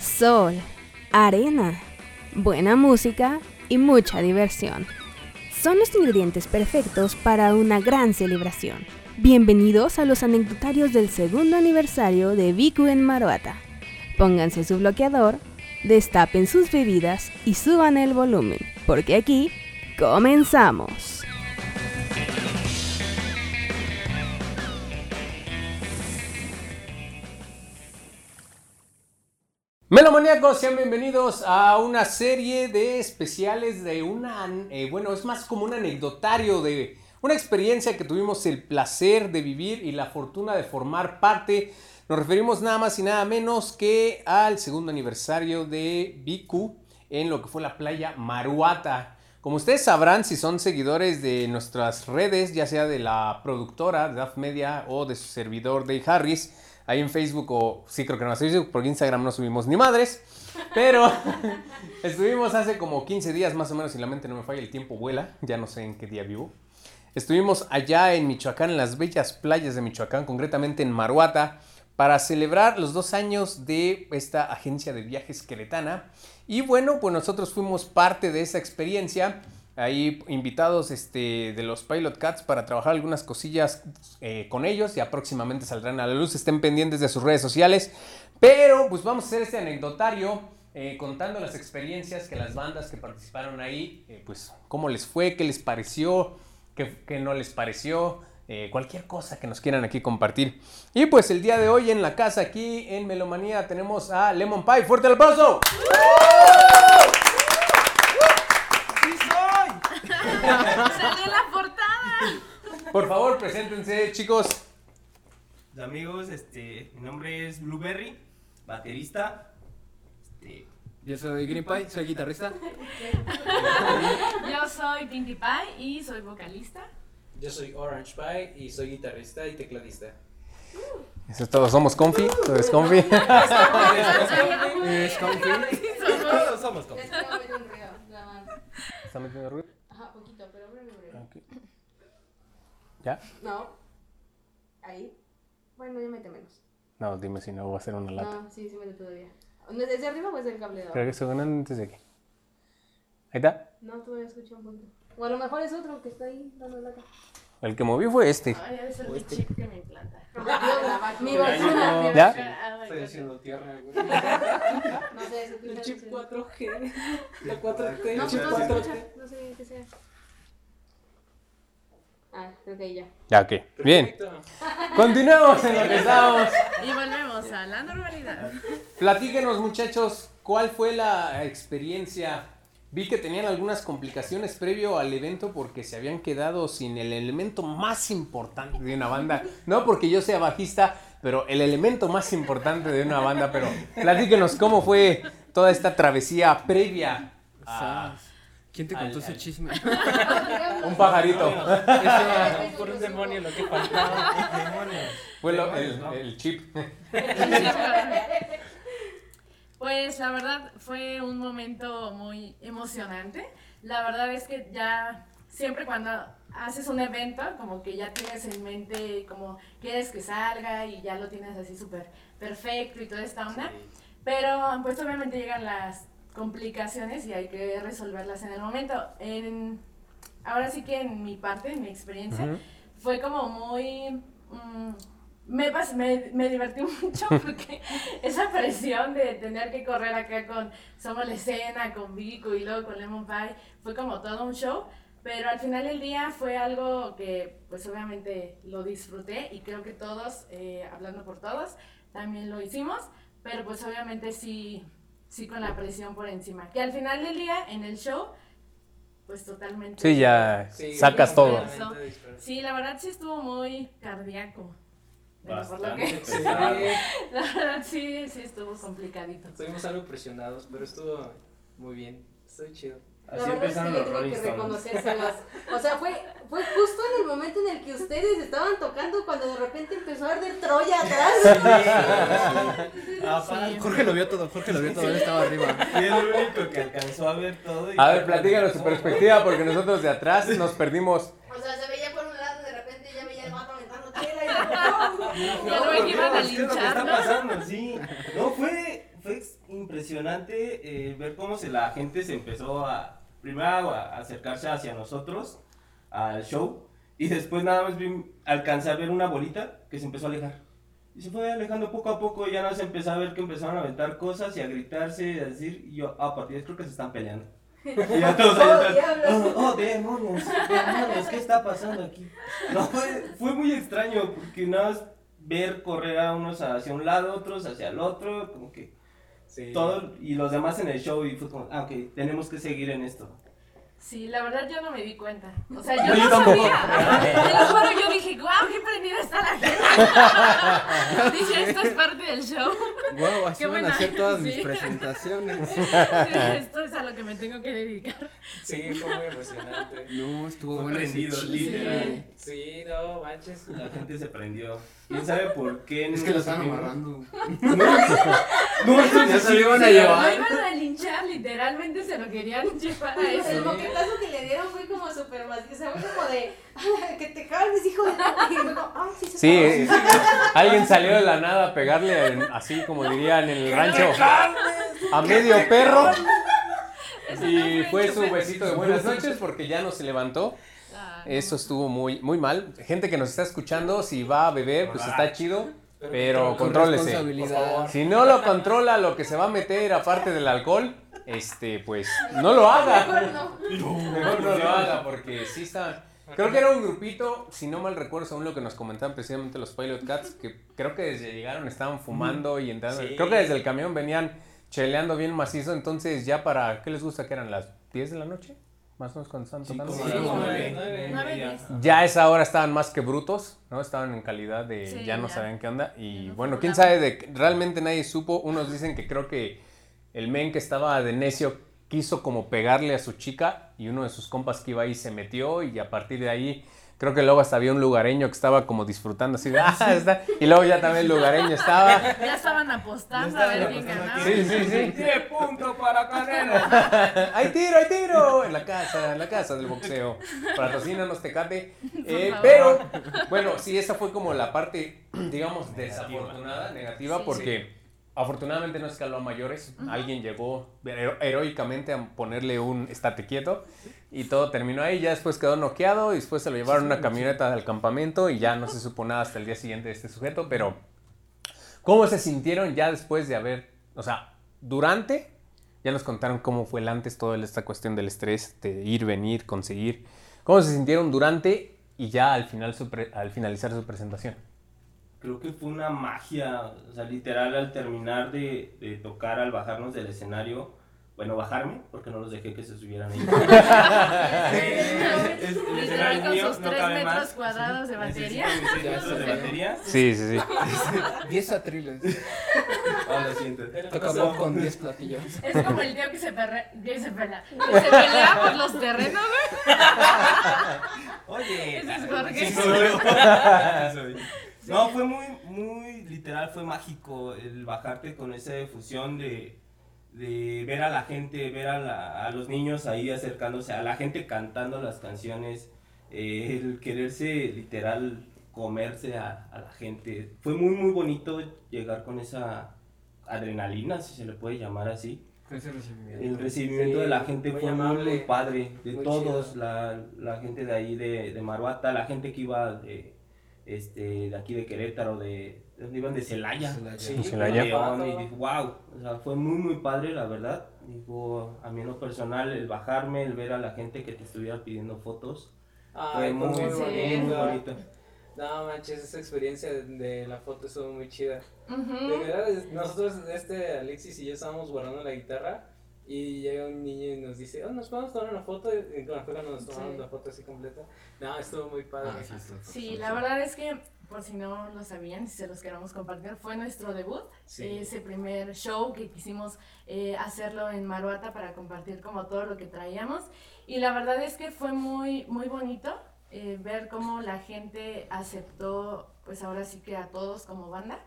Sol, arena, buena música y mucha diversión. Son los ingredientes perfectos para una gran celebración. Bienvenidos a los anecdotarios del segundo aniversario de Viku en Maruata. Pónganse su bloqueador, destapen sus bebidas y suban el volumen, porque aquí comenzamos. Melomaníacos, sean bienvenidos a una serie de especiales de una, eh, bueno, es más como un anecdotario de una experiencia que tuvimos el placer de vivir y la fortuna de formar parte. Nos referimos nada más y nada menos que al segundo aniversario de Biku en lo que fue la playa Maruata. Como ustedes sabrán, si son seguidores de nuestras redes, ya sea de la productora de Daft Media o de su servidor Dave Harris, ahí en Facebook o sí creo que no más Facebook, porque Instagram no subimos ni madres, pero estuvimos hace como 15 días más o menos, si la mente no me falla, el tiempo vuela, ya no sé en qué día vivo. Estuvimos allá en Michoacán, en las bellas playas de Michoacán, concretamente en Maruata, para celebrar los dos años de esta agencia de viajes queretana. Y bueno, pues nosotros fuimos parte de esa experiencia ahí invitados este, de los Pilot Cats para trabajar algunas cosillas eh, con ellos. Ya próximamente saldrán a la luz. Estén pendientes de sus redes sociales. Pero pues vamos a hacer este anecdotario eh, contando las experiencias que las bandas que participaron ahí, eh, pues cómo les fue, qué les pareció, qué, qué no les pareció. Cualquier cosa que nos quieran aquí compartir. Y pues el día de hoy en la casa aquí en Melomanía tenemos a Lemon Pie. ¡Fuerte el aplauso! ¡Salió la portada! Por favor, preséntense, chicos. Amigos, este, mi nombre es Blueberry, baterista. Este, Yo soy Green Pie, soy guitarrista. Yo soy Pinkie Pie y soy vocalista. Yo soy Orange Pie y soy guitarrista y tecladista. Eso es todo, somos confi, todo es confi. Es comfy. todos somos como. ¿Está metiendo ruido? Ajá, poquito, pero breve. ¿Ya? No. Ahí. Bueno, ya mete menos. No, dime si no va a ser una lata. No, sí, sí mete todavía. ¿Desde arriba o es el cable Creo que suena antes de aquí. Ahí está. No, todavía escucho un punto. O a lo mejor es otro que está ahí dando lata. El que movió fue este. Ay, debe ser mi chip que me implanta. Mi vacuna. ¿Ya? Estoy haciendo tierra, güey. No sé. El chip no sé. 4G. La 4T. No, el chip no se 4T. escucha. No sé qué sea. Ah, creo que ya. Ya, ok. Bien. Perfecto. Continuemos en lo que estábamos. Y volvemos a la normalidad. Platíquenos, muchachos, ¿cuál fue la experiencia? Vi que tenían algunas complicaciones previo al evento porque se habían quedado sin el elemento más importante de una banda. No porque yo sea bajista, pero el elemento más importante de una banda. Pero platíquenos cómo fue toda esta travesía previa a. ¿Quién te al- contó ese al- chisme? un pajarito. Eso, por un demonio lo que faltaba. Fue el chip. Pues la verdad fue un momento muy emocionante. La verdad es que ya siempre cuando haces un evento, como que ya tienes en mente como quieres que salga y ya lo tienes así súper perfecto y toda esta onda. Pero pues obviamente llegan las complicaciones y hay que resolverlas en el momento. En, ahora sí que en mi parte, en mi experiencia, fue como muy... mm, me, me, me divertí mucho porque esa presión de tener que correr acá con Somos la Escena, con Vico y luego con Lemon Pie, fue como todo un show. Pero al final del día fue algo que pues obviamente lo disfruté y creo que todos, eh, hablando por todos, también lo hicimos. Pero pues obviamente sí, sí con la presión por encima. Que al final del día, en el show, pues totalmente... Sí, ya Sí, sacas todo. Sí, la verdad sí estuvo muy cardíaco. Bastante. Sí, La sí, sí estuvo complicadito. estuvimos algo presionados, pero estuvo muy bien. Estoy chido. La Así verdad es que empezaron yo los tengo Rolling que Stones. reconocérselas. O sea, fue, fue justo en el momento en el que ustedes estaban tocando cuando de repente empezó a arder Troya atrás. Aparte, Jorge lo vio todo, Jorge lo vio todo, él estaba arriba. y el único que alcanzó a ver todo. y A ver, platícanos tu perspectiva porque nosotros de atrás nos perdimos. O sea, se veía por un lado, de repente ya veía el vato aventando tela y Ya lo por iban a Dios, ¿qué es lo que linchar, está ¿no? pasando? Sí. No, fue, fue impresionante eh, ver cómo se, la gente se empezó a, primero a acercarse hacia nosotros, al show, y después nada más vi, alcancé a ver una bolita que se empezó a alejar. Y se fue alejando poco a poco, y ya nos empezó a ver que empezaron a aventar cosas y a gritarse y a decir, y yo, ah, partidas creo que se están peleando. Y ya todos ¡Oh, oh, oh, demonios, demonios, ¿qué está pasando aquí? No, fue, fue muy extraño, porque nada más ver correr a unos hacia un lado, otros hacia el otro, como que Sí. todo, y los demás en el show, y fue como, ah, ok, tenemos que seguir en esto. Sí, la verdad yo no me di cuenta. O sea, No, yo yo no tampoco. sabía. Te lo juro, yo dije, guau, qué prendida está la gente. dije, esto es parte del show. Wow, así Qué van buena. a hacer todas mis Sí. presentaciones. Dije, esto es a lo que me tengo que dedicar. Sí, fue muy emocionante. No, estuvo ese prendido, literal. Sí, no, manches. La gente se prendió. ¿Quién sabe por qué? Es que lo estaban amarrando. No, entonces Ya se lo iban a llevar. Lo iban a linchar, literalmente se lo querían llevar a eso. Moquetazo que le dieron fue como súper más, o sea, fue como de, "Ah, que te calmes, hijo de la-". Y luego, "Ah, sí, se Sí, calmó". eh, alguien salió de la nada a pegarle, en- así como dirían en el rancho, a medio perro. Y fue su besito de buenas noches porque ya no se levantó. Ah, Eso estuvo muy, muy mal. Gente que nos está escuchando, si va a beber, pues está chido, pero Con contrólese. Si no lo controla lo que se va a meter aparte del alcohol, este, pues no lo haga. Mejor no. Mejor no lo haga porque sí está. Creo que era un grupito, si no mal recuerdo, según lo que nos comentaban precisamente los Pilot Cats, que creo que desde llegaron estaban fumando y entrando. Sí. Creo que desde el camión venían cheleando bien macizo, entonces ya para, ¿qué les gusta que eran las 10 de la noche? Más o menos cuando estaban Sí, tocando. Sí, nueve, nueve, diez. Ya a esa hora estaban más que brutos, ¿no? Estaban en calidad de Sí, ya no ya. sabían qué onda. Y no bueno, quién sabe de que realmente nadie supo. Unos dicen que creo que el men que estaba de necio quiso como pegarle a su chica y uno de sus compas que iba ahí se metió y a partir de ahí creo que luego hasta había un lugareño que estaba como disfrutando así de ah, está. Y luego ya también el lugareño estaba. Ya estaban apostando Ya a ver quién ganaba. Sí, sí, sí. 10 puntos para Canelo. ¡Hay tiro, hay tiro! En la casa, en la casa del boxeo. Patrocínanos, Tecate. Eh, pero, bueno, sí, esa fue como la parte, digamos, desafortunada, negativa, Sí. porque afortunadamente no escaló a mayores. Alguien llegó hero- heroicamente a ponerle un estate quieto y todo terminó ahí. Ya después quedó noqueado y después se lo llevaron en una camioneta al campamento y ya no se supo nada hasta el día siguiente de este sujeto, pero ¿cómo se sintieron ya después de haber, o sea, durante ya nos contaron cómo fue el antes, toda esta cuestión del estrés, de ir, venir, conseguir. ¿Cómo se sintieron durante y ya al, final su pre- al finalizar su presentación? Creo que fue una magia, o sea, literal al terminar de, de tocar, al bajarnos del escenario, bueno, bajarme, porque no los dejé que se subieran ahí. Es- el Literal, escenario con mío, sus no tres cabe metros más. cuadrados de batería. Metros de batería. Sí, sí, sí. 10 atriles. Ah, lo siento. Toca pop con 10 platillos. Es como el tío que se, perre... que se, pelea... que se pelea por los terrenos, güey. Oye, Ese es Jorge. sí soy yo. Sí soy. No, fue muy, muy literal, fue mágico el bajarte con esa fusión de, de ver a la gente, ver a, la- a los niños ahí acercándose, a la gente cantando las canciones, eh, el quererse literal comerse a, a la gente. Fue muy, muy bonito llegar con esa adrenalina, si se le puede llamar así. Ese recibimiento. El recibimiento Sí, de la gente muy fue amable, muy padre, de muy todos, la gente de ahí de, de Maruata, la gente que iba de, este, de aquí de Querétaro, de, ¿de dónde iban? De Celaya. Celaya. Sí, De Celaya. Y dije, wow, o sea, fue muy, muy padre, la verdad. Digo, a mí en lo personal, el bajarme, el ver a la gente que te estuviera pidiendo fotos, fue Ay, muy, muy Sí. muy bonito. bonito. No manches, esa experiencia de, de la foto estuvo muy chida. De Ujú. verdad, es- nosotros, este Alexis y yo estábamos guardando la guitarra y llega un niño y nos dice, oh, nos podemos tomar una foto. Y fue cuando nos tomamos Sí. la foto así completa. No, estuvo muy padre. Ah, sí, Sí, está. la verdad es que por si no lo sabían y si se los queremos compartir, fue nuestro debut, Sí. ese primer show que quisimos eh, hacerlo en Maruata para compartir como todo lo que traíamos. Y la verdad es que fue muy, muy bonito eh, ver cómo la gente aceptó, pues ahora sí que a todos como banda,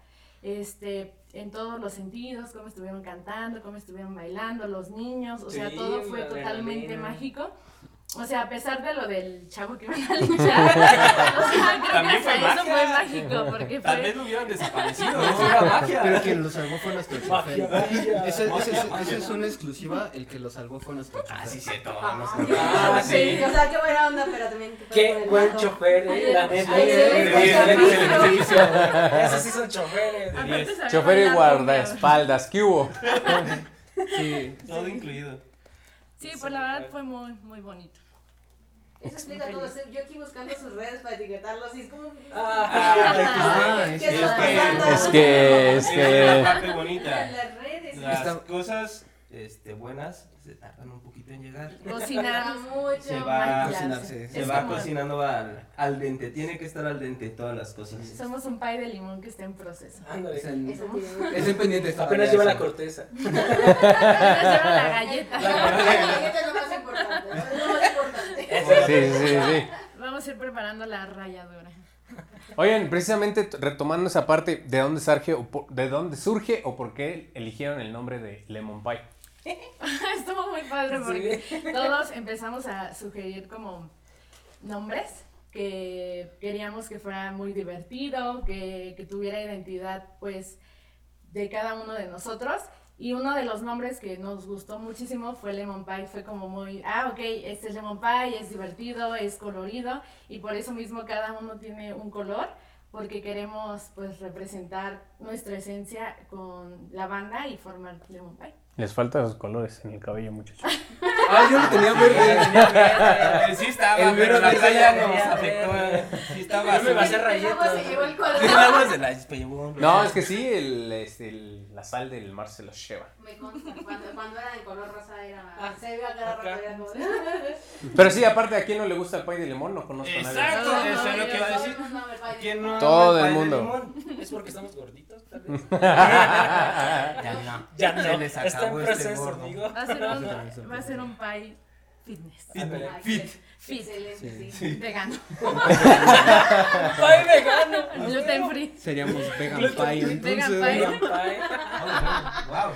este, en todos los sentidos, cómo estuvieron cantando, cómo estuvieron bailando, los niños, o sea, todo fue totalmente mágico. O sea, a pesar de lo del chavo que iban a linchar, o sea, creo que También fue eso fue mágico, porque Tal fue... vez no hubieran desaparecido. eso era magia. Pero quien lo salvó fue nuestro chofer. Magia. Esa es una exclusiva, el que lo salvó fue nuestro chofer. Ah, sí, cierto. Ah, no sí. Ah, sí. O sea, qué buena onda, pero también. Qué buen chofer, eh, la neta. Esos sí son choferes. Chofer y guardaespaldas, ¿qué hubo? Sí. Todo incluido. Sí, pues la verdad fue muy, muy bonito. Eso explica todo. Yo aquí buscando sus redes para etiquetarlos y es como. Ah, ¿Qué es que-? Es que, es que... la parte bonita. las redes. Las Está- cosas este, buenas se tardan un poquito en llegar. Cocinar mucho. Se va cocinarse. Se va como- cocinando al, al dente. Tiene que estar al dente todas las cosas. Somos un pie de limón que está en proceso. Ándale. Es en pendiente esta Apenas lleva la corteza. Apenas lleva la galleta. La galleta es lo más importante. Es lo más importante. Sí, sí, sí. Vamos a ir preparando la ralladura. Oigan, precisamente retomando esa parte, ¿de dónde surge o por, de dónde surge o por qué eligieron el nombre de Lemon Pie? Estuvo muy padre porque todos empezamos a sugerir como nombres que queríamos que fuera muy divertido, que, que tuviera identidad pues de cada uno de nosotros. Y uno de los nombres que nos gustó muchísimo fue Lemon Pie. Fue como muy, ah, ok, este es Lemon Pie, es divertido, es colorido. Y por eso mismo cada uno tiene un color, porque queremos pues representar nuestra esencia con la banda y formar Lemon Pie. Les faltan los colores en el cabello, muchachos. Ah, yo lo tenía verde. Eh, Sí estaba, El pero la playa ya, nos afectó. ya. Sí estaba Yo me va a hacer El agua rayetas. se llevó el color. El agua se la llevó. No, es que sí, el, este, el- la sal del mar se los lleva. Me consta. Cuando, cuando era de color rosa era. Ah, se ve a cada rato. acá. Era como. Pero sí, aparte, ¿a quién no le gusta el pie de limón? No conozco a nadie. Exacto, No, eso no, es lo que iba a decir. ¿Quién no? Todo el pay mundo. Es porque estamos gorditos, tal vez. Ya no. Ya no. Se les Está en acabó este gordo. amigo. Va a ser un, pie fitness. Ah, Fit. Fit. Excelente, sí. Vegano. Pie vegano. Gluten free. Seríamos vegan pie, entonces. Vegan pie. Wow.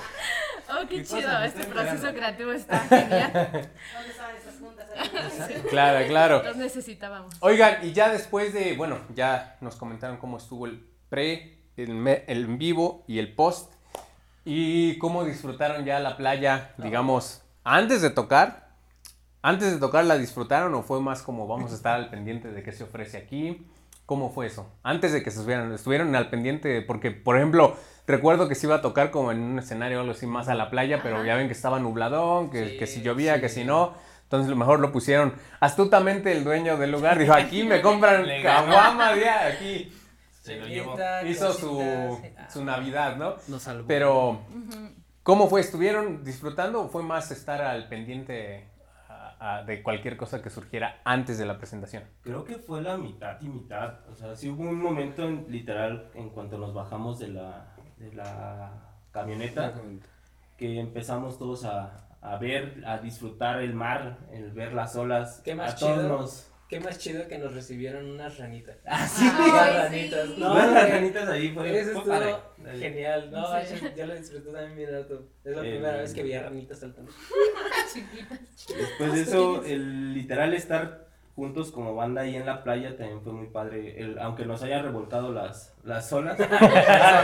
Oh, qué Qué chido. me Este estoy proceso enterando. creativo está genial. ¿Dónde estaban esas juntas? Claro, claro. Los necesitábamos. Oigan, y ya después de, bueno, ya nos comentaron cómo estuvo el pre, el, me- el en vivo y el post. Y cómo disfrutaron ya la playa, digamos, antes de tocar. Antes de tocar, ¿la disfrutaron o fue más como vamos a estar al pendiente de qué se ofrece aquí? ¿Cómo fue eso? Antes de que se estuvieran, estuvieron al pendiente, porque, por ejemplo, recuerdo que se iba a tocar como en un escenario o algo así más a la playa, pero ya ven que estaba nubladón, que, Sí, que si llovía, que si no. Entonces, a lo mejor lo pusieron astutamente el dueño del lugar. Dijo, aquí me compran caguama, ya, aquí. Se lo llevó. Hizo su, cositas. su Navidad, ¿no? Nos salvó. Pero, ¿cómo fue? ¿Estuvieron disfrutando o fue más estar al pendiente a- a- de cualquier cosa que surgiera antes de la presentación? Creo que fue la mitad y mitad. O sea, sí hubo un momento en- literal en cuanto nos bajamos de la, de la camioneta que empezamos todos a, a ver, a disfrutar el mar, el ver las olas. Qué más a todos chido. nos- Qué más chido que nos recibieron unas ranitas. Ah, sí. Unas sí. ranitas. No, güey. ranitas ahí fue, Eso estuvo genial. No, Sí. yo, yo lo disfruté también bien harto. Es la Eh, primera vez que vi a ranitas saltando. Chiquitas. Después de eso, el literal estar juntos como banda ahí en la playa también fue muy padre. El, aunque nos hayan revolcado las, las olas. ¿A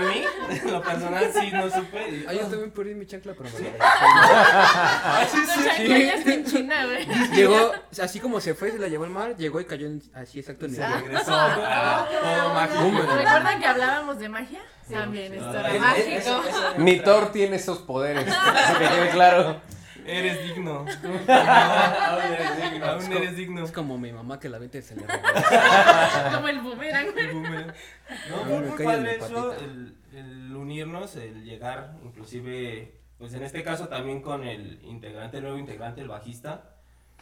mi. A mí, en lo personal, sí, no supe. Ah, yo también perdí mi chancla, pero me la No, ya está en China, güey. Llegó, así como se fue, se la llevó al mar, llegó y cayó en- así exacto en el Se regresó a todo mágico. ¿Recuerdan que hablábamos de magia? También, esto Ah, era es- mágico. Ni Thor tiene esos poderes, que quede claro. Eres digno. Aún eres digno. Aún eres digno. Es como mi mamá que la vente se le Como el boomerang. El boomerang. No, muy en padre eso, el, el unirnos, el llegar, inclusive, pues en este caso también con el integrante, el nuevo integrante, el bajista,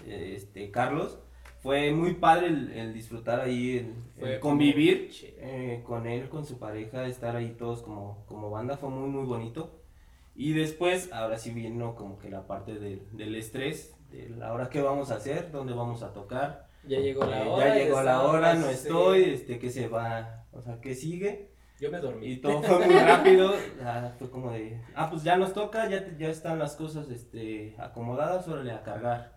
este, Carlos. fue muy padre el, el disfrutar ahí, el, Fue el convivir muy eh, con él, con su pareja, estar ahí todos como, como banda, fue muy, muy bonito. Y después, ahora sí vino como que la parte del, del estrés, de la hora que vamos a hacer, dónde vamos a tocar. Ya llegó la Eh, hora. ya llegó la hora, no sí. estoy, este, que se va, o sea, que sigue. Yo me dormí. Y todo fue muy rápido, ah, fue como de, ah, pues ya nos toca, ya, ya están las cosas este, acomodadas, órale a cargar,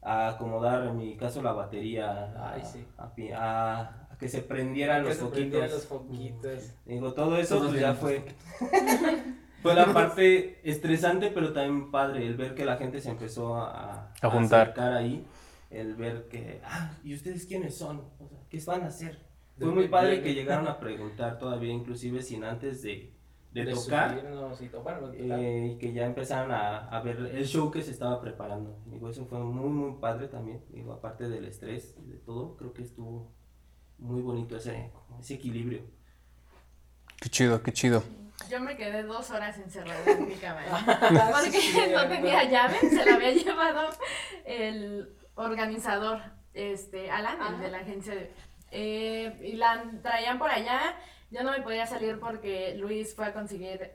a acomodar en mi caso la batería, a, Ay, sí. a pi- a- a que se prendieran Que los se prendieran los foquitos. Digo, todo eso pues ya fue, fue la parte estresante, pero también padre, el ver que la gente se empezó a, A juntar. acercar ahí, el ver que, ah, ¿y ustedes quiénes son? O sea, ¿qué van a hacer? Fue muy padre que llegaron a preguntar todavía, inclusive sin antes de, de, De tocar, y eh, que ya empezaron a, a ver el show que se estaba preparando. Digo, eso fue muy, muy padre también. Digo, aparte del estrés y de todo, creo que estuvo muy bonito ese, ese equilibrio. Qué chido, qué chido. Yo me quedé dos horas encerrada en mi cámara. Porque no tenía llave, se la había llevado el organizador, este, Alan, el de la agencia. de- eh, y la traían por allá. Yo no me podía salir porque Luis fue a conseguir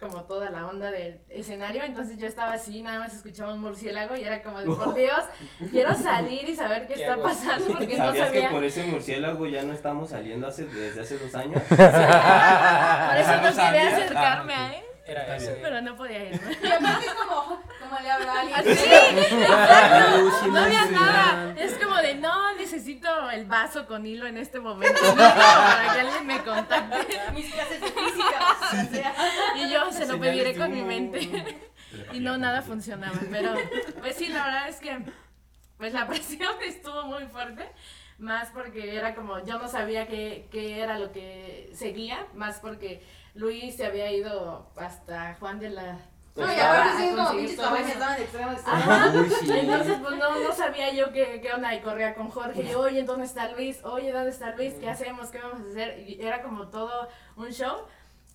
como toda la onda del escenario, entonces yo estaba así, nada más escuchaba un murciélago y era como de, por Dios, quiero salir y saber qué, ¿Qué está hago? pasando porque no ¿Sabías sabía. que por ese murciélago ya no estamos saliendo hace, desde hace dos años? Por eso no ¿no quería acercarme Ah, a él, Era ese. pero no podía irme. Y aparte es como, como le habla a alguien. Así, no había nada. Es como de, no, necesito el vaso con hilo en este momento ¿no? para que alguien me contacte. Mis clases de física. o sea, Y yo se lo pediré con mi mente. Y no, nada funcionaba. Pero, pues sí, la verdad es que, pues la presión estuvo muy fuerte. Más porque era como, yo no sabía qué, qué era lo que seguía. Más porque Luis se había ido hasta Juan de la... No, y Tostada aparte a sí, como pinches todo cabañas eso. estaban de extremo. Entonces, pues no, no sabía yo qué, qué onda y corría con Jorge. Y yo, oye, ¿dónde está Luis? Oye, ¿dónde está Luis? ¿Qué hacemos? ¿Qué vamos a hacer? Y era como todo un show.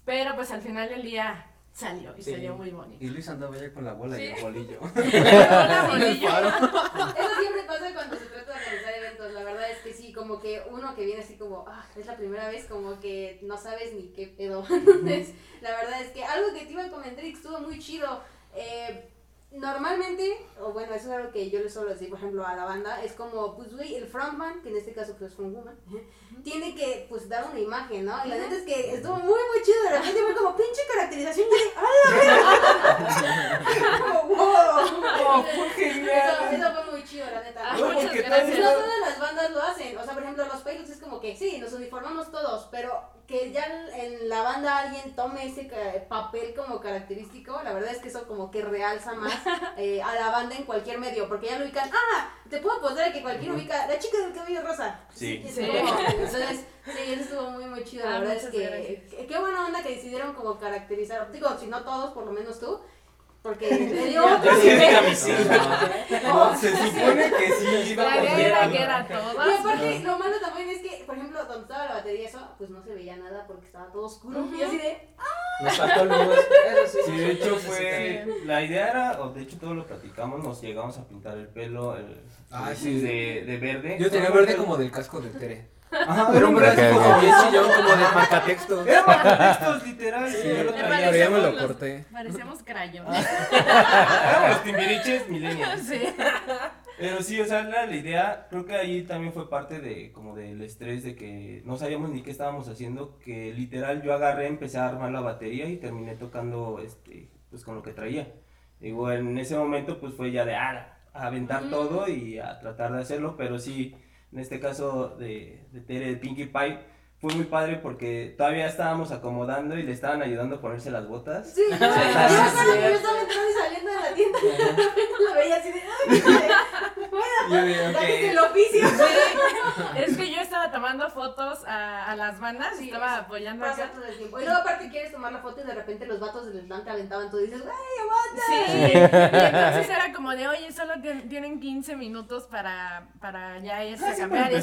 Pero pues al final del día salió y Sí. salió muy bonito. Y Luis andaba ya con la bola y el bolillo. Hola, bolillo. Eso siempre pasa cuando se trata de organizar eventos. La verdad es que sí, como que uno que viene así como, ah, es la primera vez, como que no sabes ni qué pedo. Entonces, la verdad es que algo que te iba a comentar y que estuvo muy chido. eh, normalmente, o bueno, eso es algo que yo le suelo decir, por ejemplo, a la banda, es como, pues, güey, el frontman, que en este caso pues, es frontwoman, tiene que, pues, dar una imagen, ¿no? Y la neta es que estuvo muy, muy chido. De repente fue como, pinche caracterización, y yo de, ¡ah, la! Como, wow. Eso, eso fue muy chido, la neta. Ah, No, muchas gracias. No todas las bandas lo hacen. O sea, por ejemplo, los pilots es como que sí, nos uniformamos todos, pero que ya en la banda alguien tome ese ca- papel como característico, la verdad es que eso como que realza más eh, a la banda en cualquier medio, porque ya lo ubican. Ah, te puedo apostar que cualquier ubica, la chica del cabello rosa. Sí. Sí. entonces, sí, eso estuvo muy, muy chido. La Ah, verdad es muchas que, gracias. que- qué buena onda que decidieron como caracterizar, digo, si no todos, por lo menos tú. Porque le dio otro. Oh, Se supone que sí iba a La guerra que era Y todas. aparte, lo malo también es que, por ejemplo, cuando estaba la batería y eso, pues no se veía nada porque estaba todo oscuro. Y así de, Nos faltó luz. Eso sí. Sí, de hecho fue, la idea era, o de hecho todo lo platicamos, nos llegamos a pintar el pelo el, Ah, sí. de, de verde. Yo tenía verde como del casco de Tere. Ajá, Pero un Ok, como bien chillón, como de marcatextos. Era marcatextos, literal. Sí, yo lo Me traía. Pero ya me lo corté. Parecemos crayones. Éramos los timbiriches millennials. Sí. Pero sí, o sea, la, la idea, creo que ahí también fue parte de, como del estrés de que no sabíamos ni qué estábamos haciendo, que literal yo agarré, empecé a armar la batería y terminé tocando, este, pues con lo que traía. Digo, en ese momento pues fue ya de, ah, a aventar todo y a tratar de hacerlo, pero sí, en este caso de, de Tere, de Pinkie Pie, fue muy padre porque todavía estábamos acomodando y le estaban ayudando a ponerse las botas. sí, yo estaba entrando y saliendo de la tienda y la veía así de, bueno, el oficio. Es que yo estaba tomando fotos a, a las bandas, Sí, estaba apoyando Pasa acá. todo el tiempo. Y luego aparte quieres tomar la foto y de repente los vatos del te aventaban tú y dices, ¡ay, aguanta! Sí, y entonces era como de, oye, solo tien- tienen 15 minutos para, para ya irse a cambiar. y.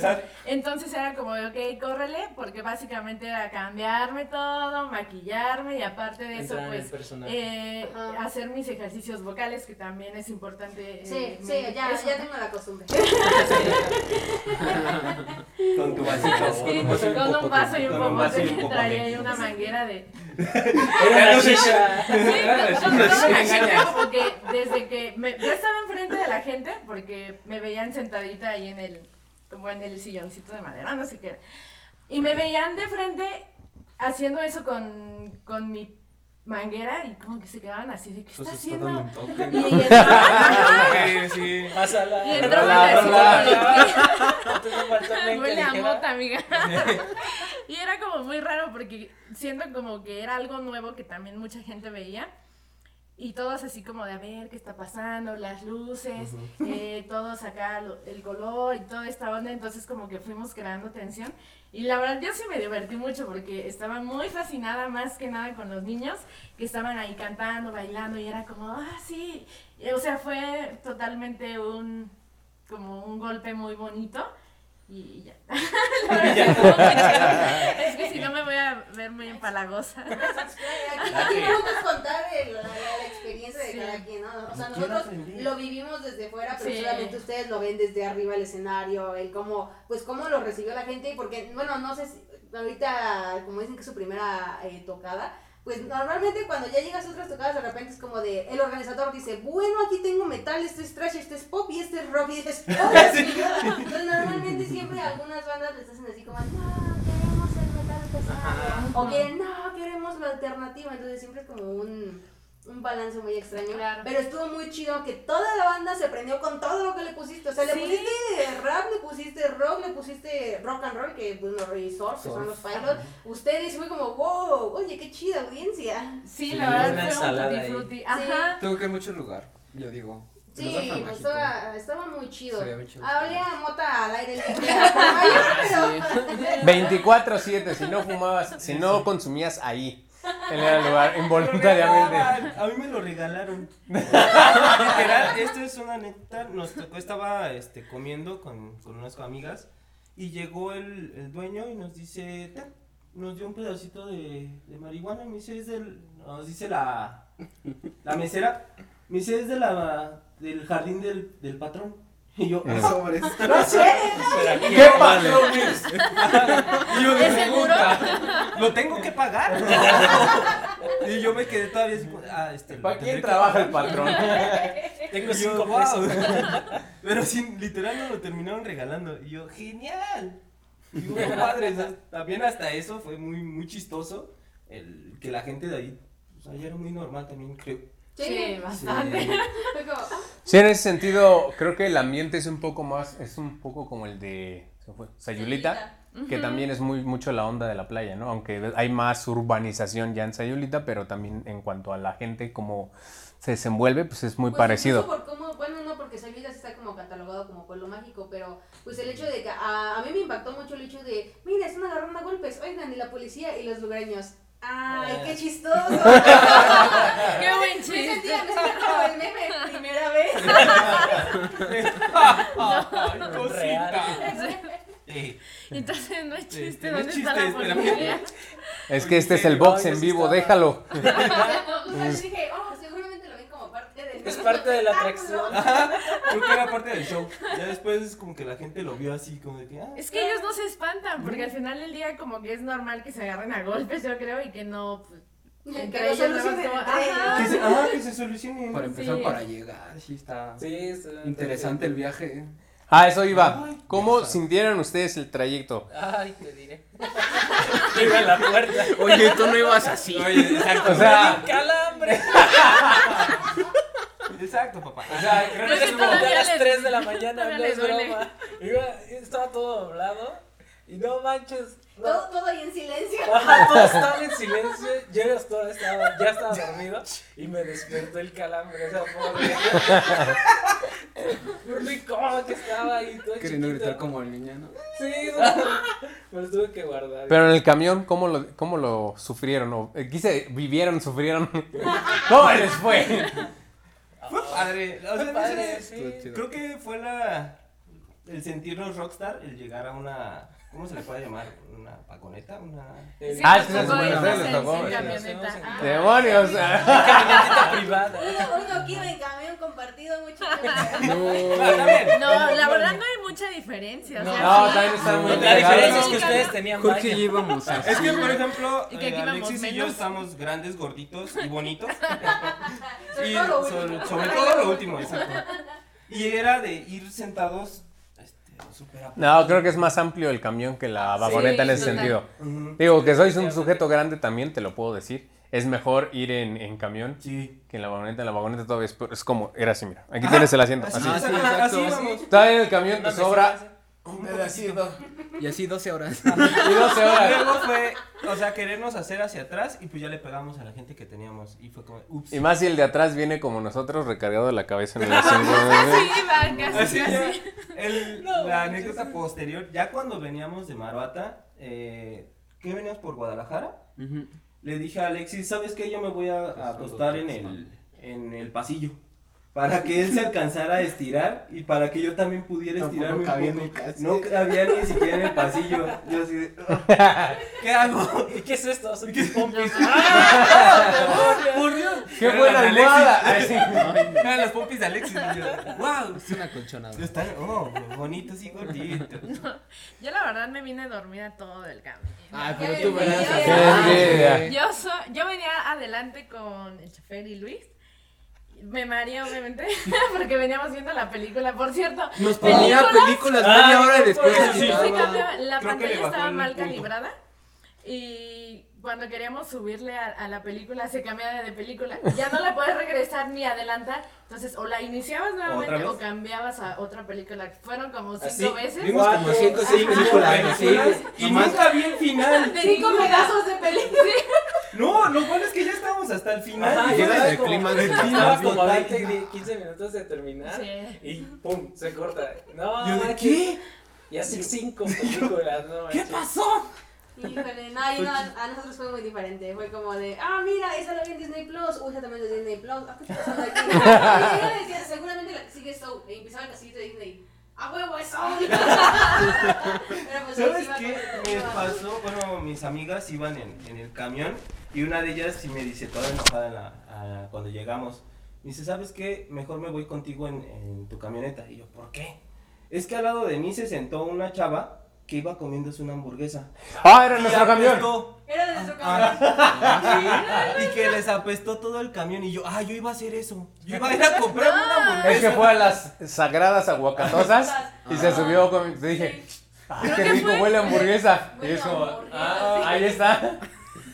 Entonces era como de, ok, córrele, porque básicamente era cambiarme todo, maquillarme y aparte de eso, Entrar pues, eh, hacer mis ejercicios vocales, que también es importante. Sí, eh, sí, me- ya, eso, ya tengo la costumbre. Con tu vasito. Sí, con un con un vaso y un popote que traía ahí una manguera de... Era la shisha. Sí, Era la no, no, no, shisha. no, Me engañas. como que desde que me, yo estaba enfrente de la gente porque me veían sentadita ahí en el, como en el silloncito de madera, no sé qué. Y me veían de frente haciendo eso con, con mi manguera y como que se quedaban así de ¿qué está haciendo? Y, y entraban, Ok, sí. Pásala. y así Huele a mota, amiga. y era como muy raro porque siento como que era algo nuevo que también mucha gente veía. Y todos así como de a ver qué está pasando, las luces, eh, todos acá, lo- el color y toda esta onda. Entonces como que fuimos creando tensión. Y la verdad yo sí me divertí mucho porque estaba muy fascinada más que nada con los niños que estaban ahí cantando, bailando y era como, ah, sí. O sea, fue totalmente un, como un golpe muy bonito. Y ya. Es que si no me voy a ver muy empalagosa. Aquí, aquí podemos contar el- la, la experiencia de Sí. cada quien, ¿no? O sea, nosotros lo vivimos desde fuera, pero Sí. solamente ustedes lo ven desde arriba el escenario, el cómo, pues cómo lo recibió la gente, porque, bueno, no sé si ahorita, como dicen que es su primera eh, tocada, pues normalmente cuando ya llegas a otras tocadas de repente es como de, el organizador dice, bueno, aquí tengo metal, este es trash, este es pop y este es rock y dices, "Oh, la chingada". Entonces normalmente siempre algunas bandas les hacen así como, no, queremos el metal pesado, o quieren, no, queremos la alternativa, entonces siempre es como un, un balance muy extraño, Claro. pero estuvo muy chido que toda la banda se prendió con todo lo que le pusiste, o sea, le Sí. pusiste rap, le pusiste rock, le pusiste rock and roll, que bueno, y surf, que son los pilots, ustedes, fue como, wow, chida audiencia. Sí, Sí, la verdad fue un tutti frutti. Ajá. Que ir mucho lugar, yo digo. Sí, pues estaba, estaba muy chido. Habría mota al aire libre. pero- 24-7, si no fumabas, si no consumías ahí, en el lugar, involuntariamente. A mí me lo regalaron. Literal, esto es una neta. Nos tocó, estaba este, comiendo con, con unas amigas y llegó el, el dueño y nos dice, nos dio un pedacito de, de marihuana. Me dice, es del, nos dice la, la mesera, me dice, es de la, del jardín del, del patrón. Y yo, Eh. sobres. ¿Qué patrones? Y yo, ¿Es seguro? Lo tengo que pagar. y yo me quedé todavía así, ah, este. ¿Para quién que trabaja el patrón? Tengo yo, cinco "Wow". Pero sí, literal nos lo terminaron regalando. Y yo, genial. Y qué padre. también hasta eso fue muy, muy chistoso. El, que la gente de ahí, o sea, ya era muy normal también, creo. Sí, bastante. Ah, Sí, en ese sentido, creo que el ambiente es un poco más, es un poco como el de se fue, Sayulita, que también es muy mucho la onda de la playa, ¿no? Aunque hay más urbanización ya en Sayulita, pero también en cuanto a la gente como se desenvuelve, pues es muy Pues parecido. por cómo, bueno, no, porque San Luis está como catalogado como pueblo mágico, pero pues el hecho de que a, a mí me impactó mucho el hecho de, mira, están agarrando a golpes, oigan, y la policía y los lugareños. ¡Ay, qué chistoso! Qué buen me chiste. sentía, me sentía como el meme, primera vez. Ay, cosita. Eh, Entonces no es chiste, Este, no es ¿dónde está la chiste, policía? Es que este es el box en vivo, déjalo. Entonces dije, oh, seguramente lo ven como parte del... Es parte de la atracción. creo que era parte del show. Ya después es como que la gente lo vio así, como de que, ah, Es que ellos no se espantan, porque al final del día como que es normal que se agarren a golpes, yo creo, y que no... pues, Que como, ajá. se, ajá, que se solucione. Para empezar, Sí. para llegar, sí está Sí, está interesante el viaje. Ah, eso iba. ¿Cómo sintieron ustedes el trayecto? Ay, te diré. Iba a la puerta. Oye, tú no ibas así. Oye, exacto. O sea, ¡Calambre! Exacto, papá. O sea, creo que se a las les- 3 de la mañana, no es broma. Iba, estaba todo doblado y no manches. no. Todo, todo ahí en silencio. Ajá, todo estaba en silencio, yo ya estaba, estaba- ya estaba dormido y me despertó el calambre, o sea, pobre. Por lo incómodo que estaba ahí, todo Queriendo chiquito. gritar como el niño, ¿no? Sí, no, me lo tuve que guardar. Pero en el camión, ¿cómo lo, cómo lo sufrieron? O, eh, quise, vivieron, sufrieron. ¿Cómo les fue? Fue padre. O sea, padre, sí. Creo que fue la. El sentirnos rockstar, el llegar a una. ¿Cómo se le puede llamar? ¿Una paconeta? Una. Sí, Ah, sí. Ah. ¡Demonios! Camionetita privada. Uno, aquí iba en camión compartido, muchachos. No, la verdad no hay mucha diferencia. O sea, No, también está muy La diferencia es que ustedes tenían Jorge y íbamos. Es que, por ejemplo, que eh, Alexis y yo estamos grandes, gorditos y bonitos. Sobre y todo lo sobre, último. sobre todo lo último, exacto. Y era de ir sentados. No, creo que es más amplio el camión que la vagoneta en ese total. sentido. Digo, que sois un sujeto grande también, te lo puedo decir. Es mejor ir en, en camión Sí. que en la vagoneta. En la vagoneta todavía es, es como, era así, mira. Aquí tienes el asiento. Así, Así. Ah, así. Todavía en el camión te sobra Y así 12 horas. Y 12 horas. Luego fue, o sea, querernos hacer hacia atrás y pues ya le pegamos a la gente que teníamos. Y fue como, ups. Y más si el de atrás viene como nosotros, recargado de la cabeza en el asiento. Sí, va, casi, la anécdota posterior, ya cuando veníamos de Maruata, eh, ¿qué veníamos por Guadalajara? Le dije a Alexis, ¿sabes qué? Yo me voy a, a acostar en el, en el pasillo. Para que él se alcanzara a estirar y para que yo también pudiera Tampoco estirarme cabía en el. No cabía ni siquiera en el pasillo. Yo así de, ¿qué hago? ¿Y qué es esto? Son No, pompis. ¡Por Dios! ¡Qué Eran buena Alexis. almohada! Ay, sí. Eran las pompis de Alexis. Yo, ¡wow! Es una colchonada. Están, oh, bonitos y gorditos. Yo la verdad me vine dormida todo el camino. Ay, Qué pero tú verás. Qué. Yo, so- yo venía adelante con el chofer y Luis. Me mareé, obviamente, porque veníamos viendo la película. Por cierto, Nos ponía películas media hora y después sí, sí, la Creo pantalla estaba mal calibrada. Y cuando queríamos subirle a, a la película, se cambiaba de película. Ya no la puedes regresar ni adelantar. Entonces, o la iniciabas nuevamente o cambiabas a otra película. Fueron como cinco Así, veces. Vimos como Cuatro, cinco seis películas. Sí, Y nunca vi el final. Cinco pedazos de película. No, lo bueno es que ya estábamos hasta el final. Ajá, Y era el del Estaba clímax como total. 20, di- 15 minutos de terminar. Sí. Y pum, se corta. No, Yo de. ¿qué? Y así cinco películas, no ¿Qué pasó? Híjole, no, y no, a nosotros fue muy diferente. Fue como de, ah, mira, esa la vi en Disney Plus, uy, esa también es de Disney Plus, ah, ¿qué está pasando aquí? Y yo decía, seguramente la que sigue Soul, y empezaba el casillito de Disney. ¡A huevo, es Soul! Pero pues ¿Sabes sí qué me pasó? Bueno, mis amigas iban en, en el camión y una de ellas sí me dice, toda enojada en la- a- cuando llegamos, me dice, ¿sabes qué? Mejor me voy contigo en, en tu camioneta. Y yo, ¿por qué? Es que al lado de mí se sentó una chava que iba comiéndose una hamburguesa. ¡Ah, era Y nuestro camión! Era de nuestro Ah, camión. sí, y que les apestó todo el camión y yo, ah, yo iba a hacer eso. Yo iba a ir a comprar una hamburguesa. Es que fue a las sagradas aguacatosas y se subió con... Te dije, ¡ah, qué que rico fue- huele a hamburguesa! Huele eso, ah, sí. ahí está.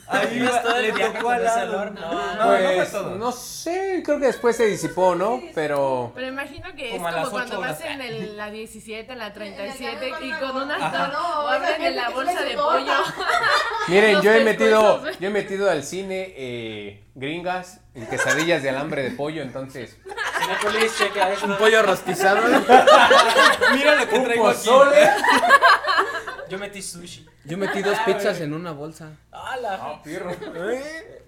Ahí le tocó al lado. no. No, Pues, todo. no sé, creo que después se disipó, ¿no? Pero... Pero imagino que es como cuando vas en el, la 17, la 37 En y con unas tortas en la bolsa de pollo. Miren, yo he metido, yo he metido al cine eh, gringas en quesadillas de alambre de pollo, entonces... Un pollo rostizado. Mira lo que traigo aquí. Yo metí sushi. Yo metí dos pizzas en una bolsa. ¡Hala! Ah, perro.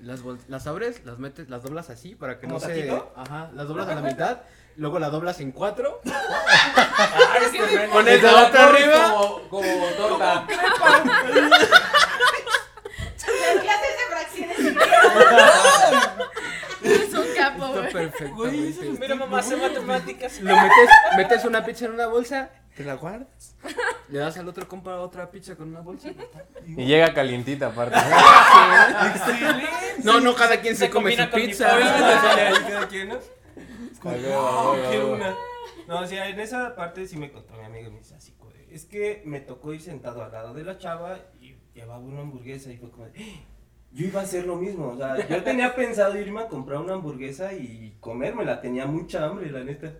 Las, bol- las abres, las metes, las doblas así para que no ¿Como se. Ajá, las doblas a la mitad. Luego la doblas en cuatro. ¡Ay, es Y te la la otra arriba. Como, como torta. Las clases de fracciones. Es un capo, Está güey. perfectamente. Mira, mamá, hace matemáticas. Lo metes, metes una pizza en una bolsa, te la guardas. Le das al otro compa otra pizza con una bolsa. Y llega calientita aparte. No, no, cada quien se, Se come su combina con mi pizza. cada quien, ¿no? Ay, ¡Wow! ay, ¡Qué ay. una! No, o sea, en esa parte sí me contó mi amigo y me dice así, es que me tocó ir sentado al lado de la chava y llevaba una hamburguesa y fue como "Ah, yo iba a hacer lo mismo, o sea, yo tenía pensado irme a comprar una hamburguesa y comérmela, tenía mucha hambre, la neta.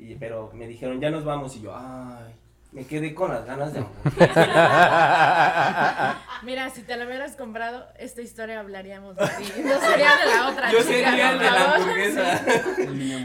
Y, pero me dijeron, ya nos vamos y yo, ay, me quedé con las ganas de. Mira, si te lo hubieras comprado, esta historia hablaríamos de ti. No sería de la otra Yo chica, sería el de la hamburguesa.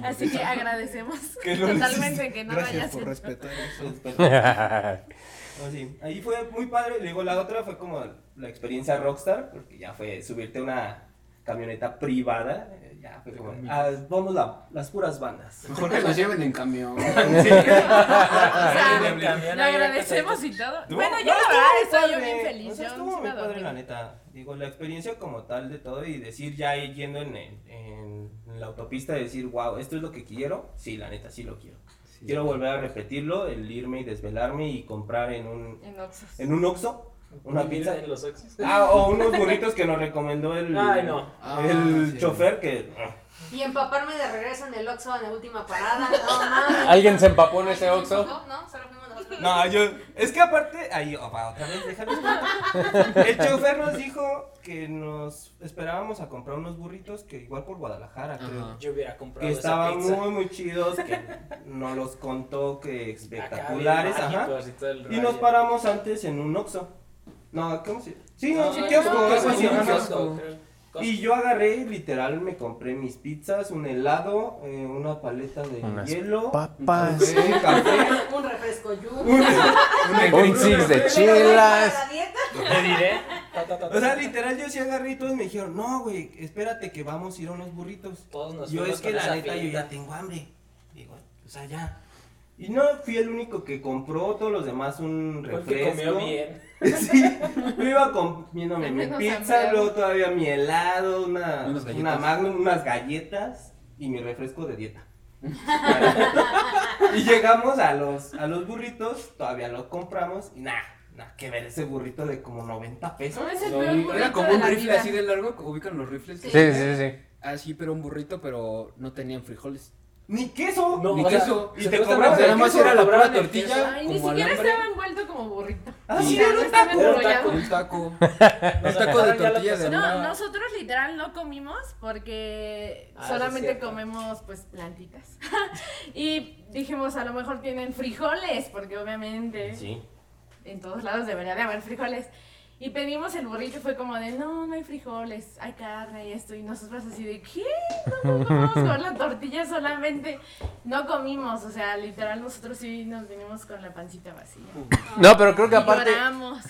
Así que agradecemos Que totalmente que no Gracias por respetar eso. Pues, No, sí. Ahí fue muy padre. Digo, la otra fue como la experiencia rockstar, porque ya fue subirte a una camioneta privada. eh, Ya, fue como, ah, vamos la- las puras bandas. Mejor que nos lleven en camión. O sea, le agradecemos y todo. No, bueno, no, yo la estuvo verdad estoy yo bien feliz. O sea, yo estuvo sí muy padre, la neta. Digo, la experiencia como tal de todo y decir ya yendo en, en- en la autopista, decir, wow, esto es lo que quiero. Sí, la neta, sí lo quiero. Quiero volver a repetirlo, el irme y desvelarme y comprar en un, En en un Oxxo una pizza. en los Oxxos. Ah, o unos burritos que nos recomendó el, Ay, no. Ah, el sí. chofer que... Y empaparme de regreso en el Oxxo en la última parada. No. ¿Alguien se empapó en ese Oxxo? No, no, solo fuimos nosotros. No, yo. Es que aparte. Ahí, opa, otra vez, déjame explicar. El chofer nos dijo que nos esperábamos a comprar unos burritos que igual por Guadalajara, creo. Yo hubiera comprado Que esa estaban pizza. muy, muy chidos, que nos los contó que espectaculares, ajá. y nos paramos antes en un Oxxo. No, ¿cómo se Sí, no, sí, no, kiosco. Y yo agarré, literal, me compré mis pizzas, un helado, eh, una paleta de Unas hielo, papas. un café, Un refresco yu. Un six de chelas. Te diré. Ta, ta, ta, ta. O sea, literal, yo sí agarré y todos me dijeron, no, güey, espérate que vamos a ir a unos burritos. Todos nos yo es que la neta, yo ya tengo hambre. Digo, o sea, ya. Y no, fui el único que compró, todos los demás un refresco. comió bien. sí, yo iba comiéndome mi pizza, luego todavía mi helado, una, Unas una magnum, unas galletas y mi refresco de dieta. y llegamos a los, a los burritos, todavía los compramos y nada, nada que ver ese burrito de como 90 pesos. No, es el No, peor burrito era como de un la rifle vida. así de largo, ubican los rifles. Sí. Sí, sí, sí. Así, pero un burrito, pero no tenían frijoles. Ni queso. No, Ni o sea, queso. Y te cobraban nada más era la pura tortilla, Ay, ni siquiera estaba envuelto como burrito. Ah, sí, era un estaba taco. enrollado. Un taco. Un taco de sacaron ya lo tortilla de No, nosotros literal no comimos porque Ah, solamente comemos pues plantitas. y dijimos, a lo mejor tienen frijoles, porque obviamente Sí. en todos lados debería de haber frijoles. Y pedimos el burrito y fue como de, no, no hay frijoles, hay carne y esto. Y nosotros así de, ¿qué? ¿Cómo vamos con la tortilla solamente? No comimos, o sea, literal nosotros sí nos vinimos con la pancita vacía. No, pero creo que aparte lloramos.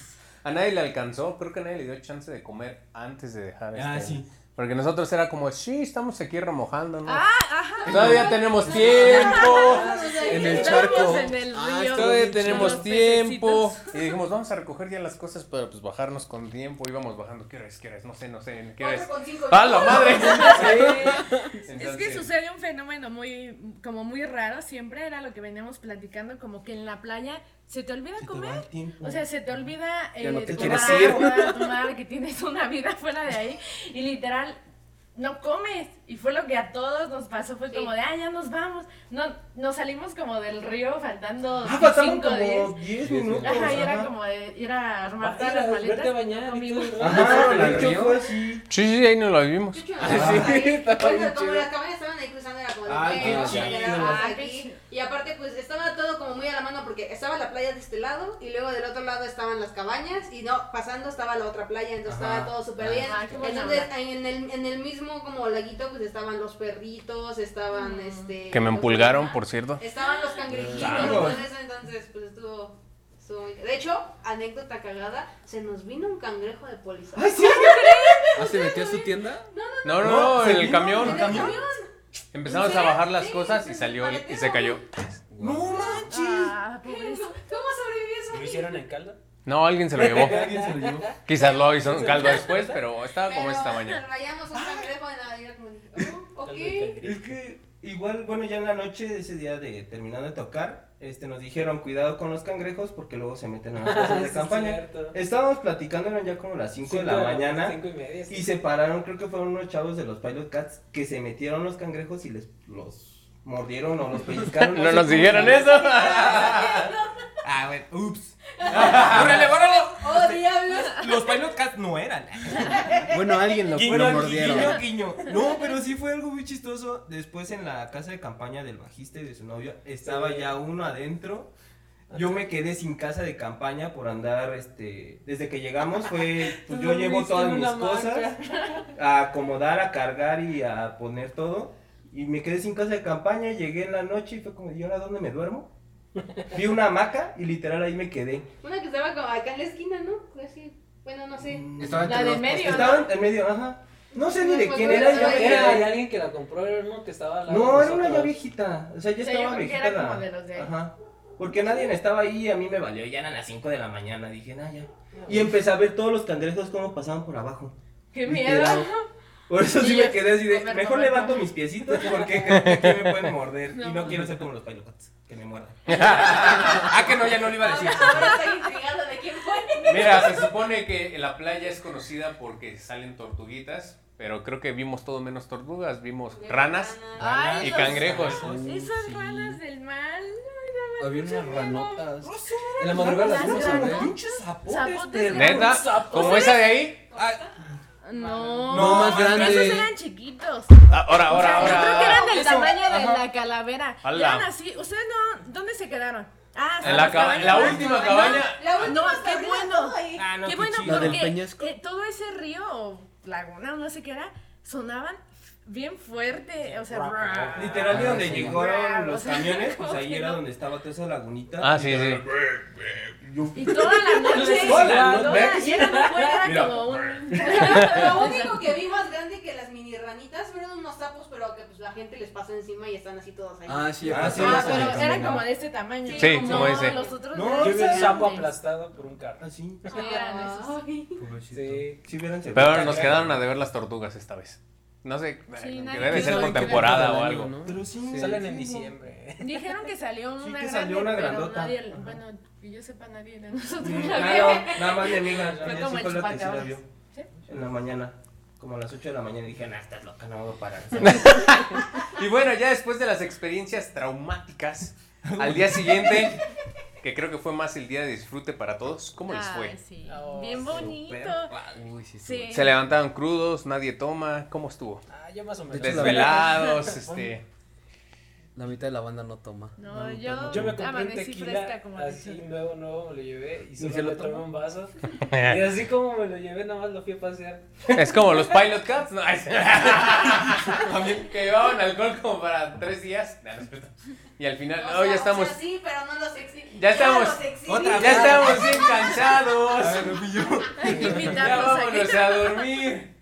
a nadie le alcanzó, creo que a nadie le dio chance de comer antes de dejar Ah, este. sí. Porque nosotros era como, sí, estamos aquí remojándonos. Ah, ajá. Todavía tenemos tiempo. En el charco. en el Ah, río. está Todavía tenemos tiempo. pececitos. Y dijimos, vamos a recoger ya las cosas, pero pues bajarnos con tiempo. Íbamos bajando. ¿Qué eres? ¿Qué eres? No sé, no sé. ¿Qué eres? ¡Ah, la madre! Es que Entonces, sucede un fenómeno muy, como muy raro, siempre era lo que veníamos platicando, como que en la playa se te olvida Se te comer. tiempo. O sea, se te olvida Ya no eh, te tomar agua, tomar, que tienes una vida fuera de ahí y literal no comes. Y fue lo que a todos nos pasó, fue Sí. como de, ah, ya nos vamos. No, nos salimos como del río faltando Ah, faltaban 5 como 10. 10 minutos. Ajá, y era ajá. como de ir a armar Ah, todas las maletas. bañar el Ajá, ¿En de el río? fue así. Sí, sí, ahí no lo vimos. Ah, sí, ahí, estaba bien como chido. las cabañas estaban ahí cruzando era como de bueno, qué chido. Y aparte pues estaba todo como muy a la mano porque estaba la playa de este lado y luego del otro lado estaban las cabañas y no pasando estaba la otra playa entonces Ajá. estaba todo súper bien buena entonces en el, en el mismo como laguito pues estaban los perritos estaban este Que me empulgaron, por cierto. estaban los cangrejitos Claro. eso entonces pues estuvo estuvo muy- de hecho anécdota cagada se nos vino un cangrejo de policía Ay, sí. ¿Ah, se metió a su tienda? No, no, No, no, se en el vino camión. ¿En el camión? Empezamos ¿En a bajar las Sí, cosas y salió y maletero. se cayó. No manches. Ah. ¿Cómo sobrevivió eso? ¿Lo hicieron en caldo? No, alguien se lo llevó. Alguien se lo llevó. Quizás lo hizo un caldo después, pero estaba como Pero esta mañana. Rayamos un cangrejo nada y era como dije, oh, ok. Caldo de cangrejo. Es que igual, bueno, ya en la noche de ese día de terminando de tocar, este, nos dijeron cuidado con los cangrejos porque luego se meten a las casas de campaña. Estábamos platicando, eran ya como las 5 de la mañana. Cinco y media. sí. Y se pararon, creo que fueron unos chavos de los Pilot Cats que se metieron los cangrejos y les los mordieron o los pellizcaron. No nos dijeron eso. Ah, bueno, ups. ¡Órale, órale! ¡Oh, diablos! Los Pilot Cats no eran. Bueno, alguien lo, Guiño, lo guiño, mordieron. guiño. No, pero sí fue algo muy chistoso. Después en la casa de campaña del bajista y de su novio estaba ya uno adentro. Yo me quedé sin casa de campaña por andar, este, desde que llegamos fue, pues yo llevo todas mis cosas a acomodar, a cargar y a poner todo. Y me quedé sin casa de campaña, llegué en la noche y fue como, ¿y ahora dónde me duermo? Vi una hamaca y literal ahí me quedé. Una que estaba como acá en la esquina, ¿no? Así, bueno, no sé. Mm, Estaba La de medio. Estaba en medio, ajá. No sé ni de quién no, era, no, me Era de alguien que la compró, era uno que estaba lado No, era una ya viejita. O sea, ya O sea, yo estaba creo que viejita era la. como de los de. Ajá. Porque nadie estaba ahí y a mí me valió. Ya eran las 5 de la mañana. Dije, nah, ya. Y empecé a ver todos los cangrejos cómo pasaban por abajo. ¡Qué miedo! Por eso sí me quedé así de, comer, mejor comer, levanto comer. mis piecitos porque aquí me pueden morder. No. Y no quiero ser como los pilots, que me muerdan. ah, que no, ya no lo iba a decir. Ahora estoy intrigada de quién fue. Mira, se supone que la playa es conocida porque salen tortuguitas, pero creo que vimos todo menos tortugas, vimos ranas Ay, y cangrejos. Esas ranas del mal. Había unas ranotas. En En la madrugada las fuimos a ver. Pinches zapotes, ¿Neta? ¿Como esa de ahí? No. No, más grande. Esos eran chiquitos. Ah, Ahora, sea, ahora, yo creo que eran del ahora. tamaño de ajá. la calavera. Ala. Eran así. ¿Ustedes no? ¿Dónde se quedaron? Ah, En la, caba- la última cabaña. La última No, qué bueno. Ah, no, Qué qué bueno porque eh, todo ese río o laguna o no sé qué era, sonaban bien fuerte, o sea. Literal de donde Sí. llegaron los O sea, camiones, pues ahí era no. donde estaba toda esa lagunita. Ah, sí, sí. Y toda la noche, Toda la noche. y era, como un... Lo único que vi más grande que las mini ranitas fueron unos sapos, pero que pues la gente les pasó encima y están así todos ahí. Ah, sí, Ah, sí. Ah, sí, pero sí, era sí, como de este tamaño. Sí, no, como ese. los otros No, eran Yo vi un sapo aplastado por un carro. Así. Sí, eran. Sí. Sí, Pero nos quedaron a deber las tortugas esta vez. No sé, Sí, que debe ser por temporada o algo. ¿no? Pero sí, Sí. Salen en sí, diciembre. Dijeron que salió Sí, una que grande, salió una pero grandota. nadie, bueno, que yo sepa nadie de nosotros Mm, la ah, vio. no, nada más amiga, Fue la sí la que sí la vio. ¿Sí? En la mañana, como a las 8 de la mañana, dije, nah, estás loca, no me voy a parar. Y bueno, ya después de las experiencias traumáticas, al día siguiente, que creo que fue más el día de disfrute para todos, ¿cómo les fue? Ay, sí. Oh, Bien bonito. Super Uy, sí, Sí. Se levantaron crudos, nadie toma, ¿cómo estuvo? Ah, yo más o menos. Desvelados, este... La mitad de la banda no toma. No, yo, Yo me compré un amanecí tequila fresca como así dice. nuevo, nuevo, me lo llevé y se solo lo le tomé tomó? un vaso. Y así como me lo llevé, nada más lo fui a pasear. Es como los Pilot Cats, ¿no? También que llevaban alcohol como para tres días. No, no. Y al final, O no, sea, ya o estamos, sea, sí, pero no los exhibí. Ya estamos- los. Otra ya estamos bien cansados. Hay que Ya vámonos aquí. a dormir.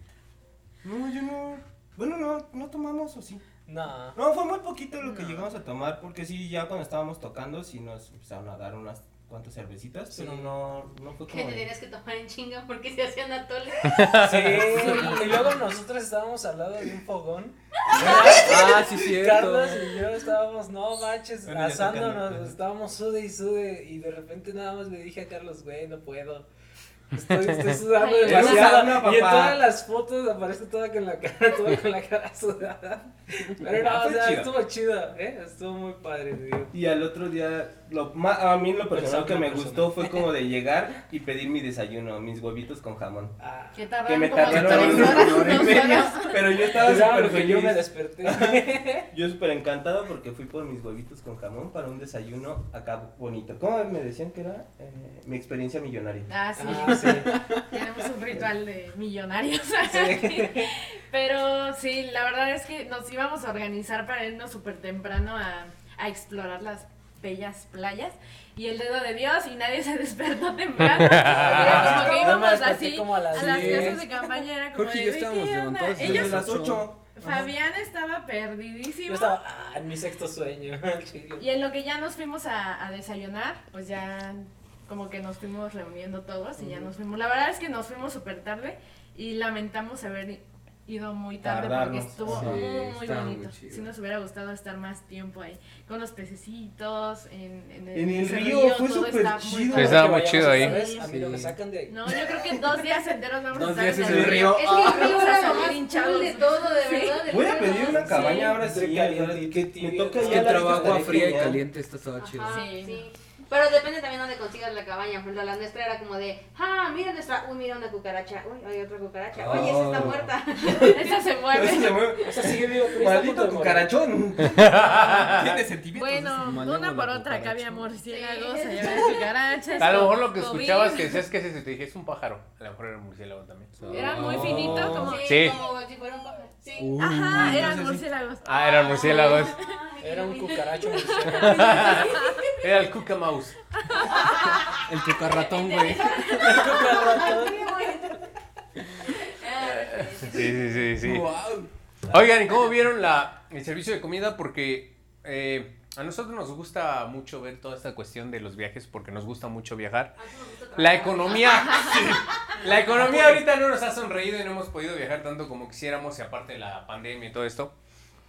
No, yo no. Bueno, no, no tomamos o sí. No. No, fue muy poquito lo que llegamos a tomar, porque sí, ya cuando estábamos tocando, sí nos empezaron a dar unas cuantas cervecitas, pero no, no fue Que como. de- tenías que tomar en chinga porque se hacían atoles. Sí, y luego nosotros estábamos al lado de un fogón. Ah, sí, cierto. Carlos y yo estábamos, no manches, Bueno, asándonos, tocando. estábamos sude y sude y de repente nada más le dije a Carlos, güey, no puedo. Estoy, estoy sudando Ay, demasiado. y en todas las fotos aparece toda con la cara, toda con la cara sudada. Pero Ah, no, o fue sea, chido. estuvo chido, ¿eh? Estuvo muy padre, digo. Y al otro día, lo, ma- a mí lo personal que me gustó fue como de llegar y pedir mi desayuno, mis huevitos con jamón. Ah, Que Que tardaron me como tardaron tres una horas, hora y dos media, horas. pero yo estaba súper porque yo me feliz. desperté. Yo súper encantado porque fui por mis huevitos con jamón para un desayuno acá bonito. ¿Cómo me decían que era? Eh, mi experiencia millonaria. Ah, sí. Ah, sí. Tenemos un ritual de millonarios. Pero sí, la verdad es que nos íbamos a organizar para irnos súper temprano a, a explorar las bellas playas y el dedo de Dios y nadie se despertó temprano. Era como que íbamos así como a las las 10. casas de campaña, era como Jorge de, yo "¿De estábamos qué onda?". levantados desde Ellos, Desde las 8. Fabián estaba perdidísimo. Yo estaba ah, en mi sexto sueño. Y en lo que ya nos fuimos a, a desayunar, pues ya como que nos fuimos reuniendo todos y ya nos fuimos. La verdad es que nos fuimos súper tarde y lamentamos haber ido muy tarde Tardarnos. porque estuvo Sí, muy, muy muy bonito. chido. Si nos hubiera gustado estar más tiempo ahí, con los pececitos, en, en el, En el ese río, fue todo súper está muy chido. Estaba Que muy chido ahí. otra vez, A mí no me Sí. sacan de ahí. No, yo creo que dos días enteros vamos Dos a estar días en el río. río. Es que el río Vamos a era lo salir más hinchados. cool de todo, de Sí. verdad. el Voy a río pedir una cabaña ahora sí. caliente, que me toca ya que la estaría fría y caliente, esta estaba chido. Sí. sí. Pero depende también donde consigas la cabaña. Por ejemplo, la nuestra era como de, ah, mira nuestra, uy, mira una cucaracha, uy, hay otra cucaracha, oye, esa está Oh. muerta. Esa se mueve. se mueve. O sea, sigue vivo, pero está a punto Maldito cucarachón. Tiene sentimientos. Bueno, una por otra, acá había murciélagos, Sí. allá había cucarachas. A lo mejor lo que COVID. escuchabas que decías que es ese, te dije, es un pájaro. A lo mejor era un murciélago también. Era muy finito, como... Sí. como si fuera un pájaro. Sí. Uh, Ajá, eran murciélagos. Ah, eran murciélagos. Ay, Era un cucaracho murciélago. Era el Cuca Mouse. El cucarratón, güey. Cucarratón. Qué bonito. Ah, sí, sí. Sí, sí, sí, sí. Wow. Oigan, ¿y cómo vieron la, el servicio de comida? Porque eh, a nosotros nos gusta mucho ver toda esta cuestión de los viajes porque nos gusta mucho viajar. La economía, sí. la economía ahorita no nos ha sonreído y no hemos podido viajar tanto como quisiéramos y aparte de la pandemia y todo esto.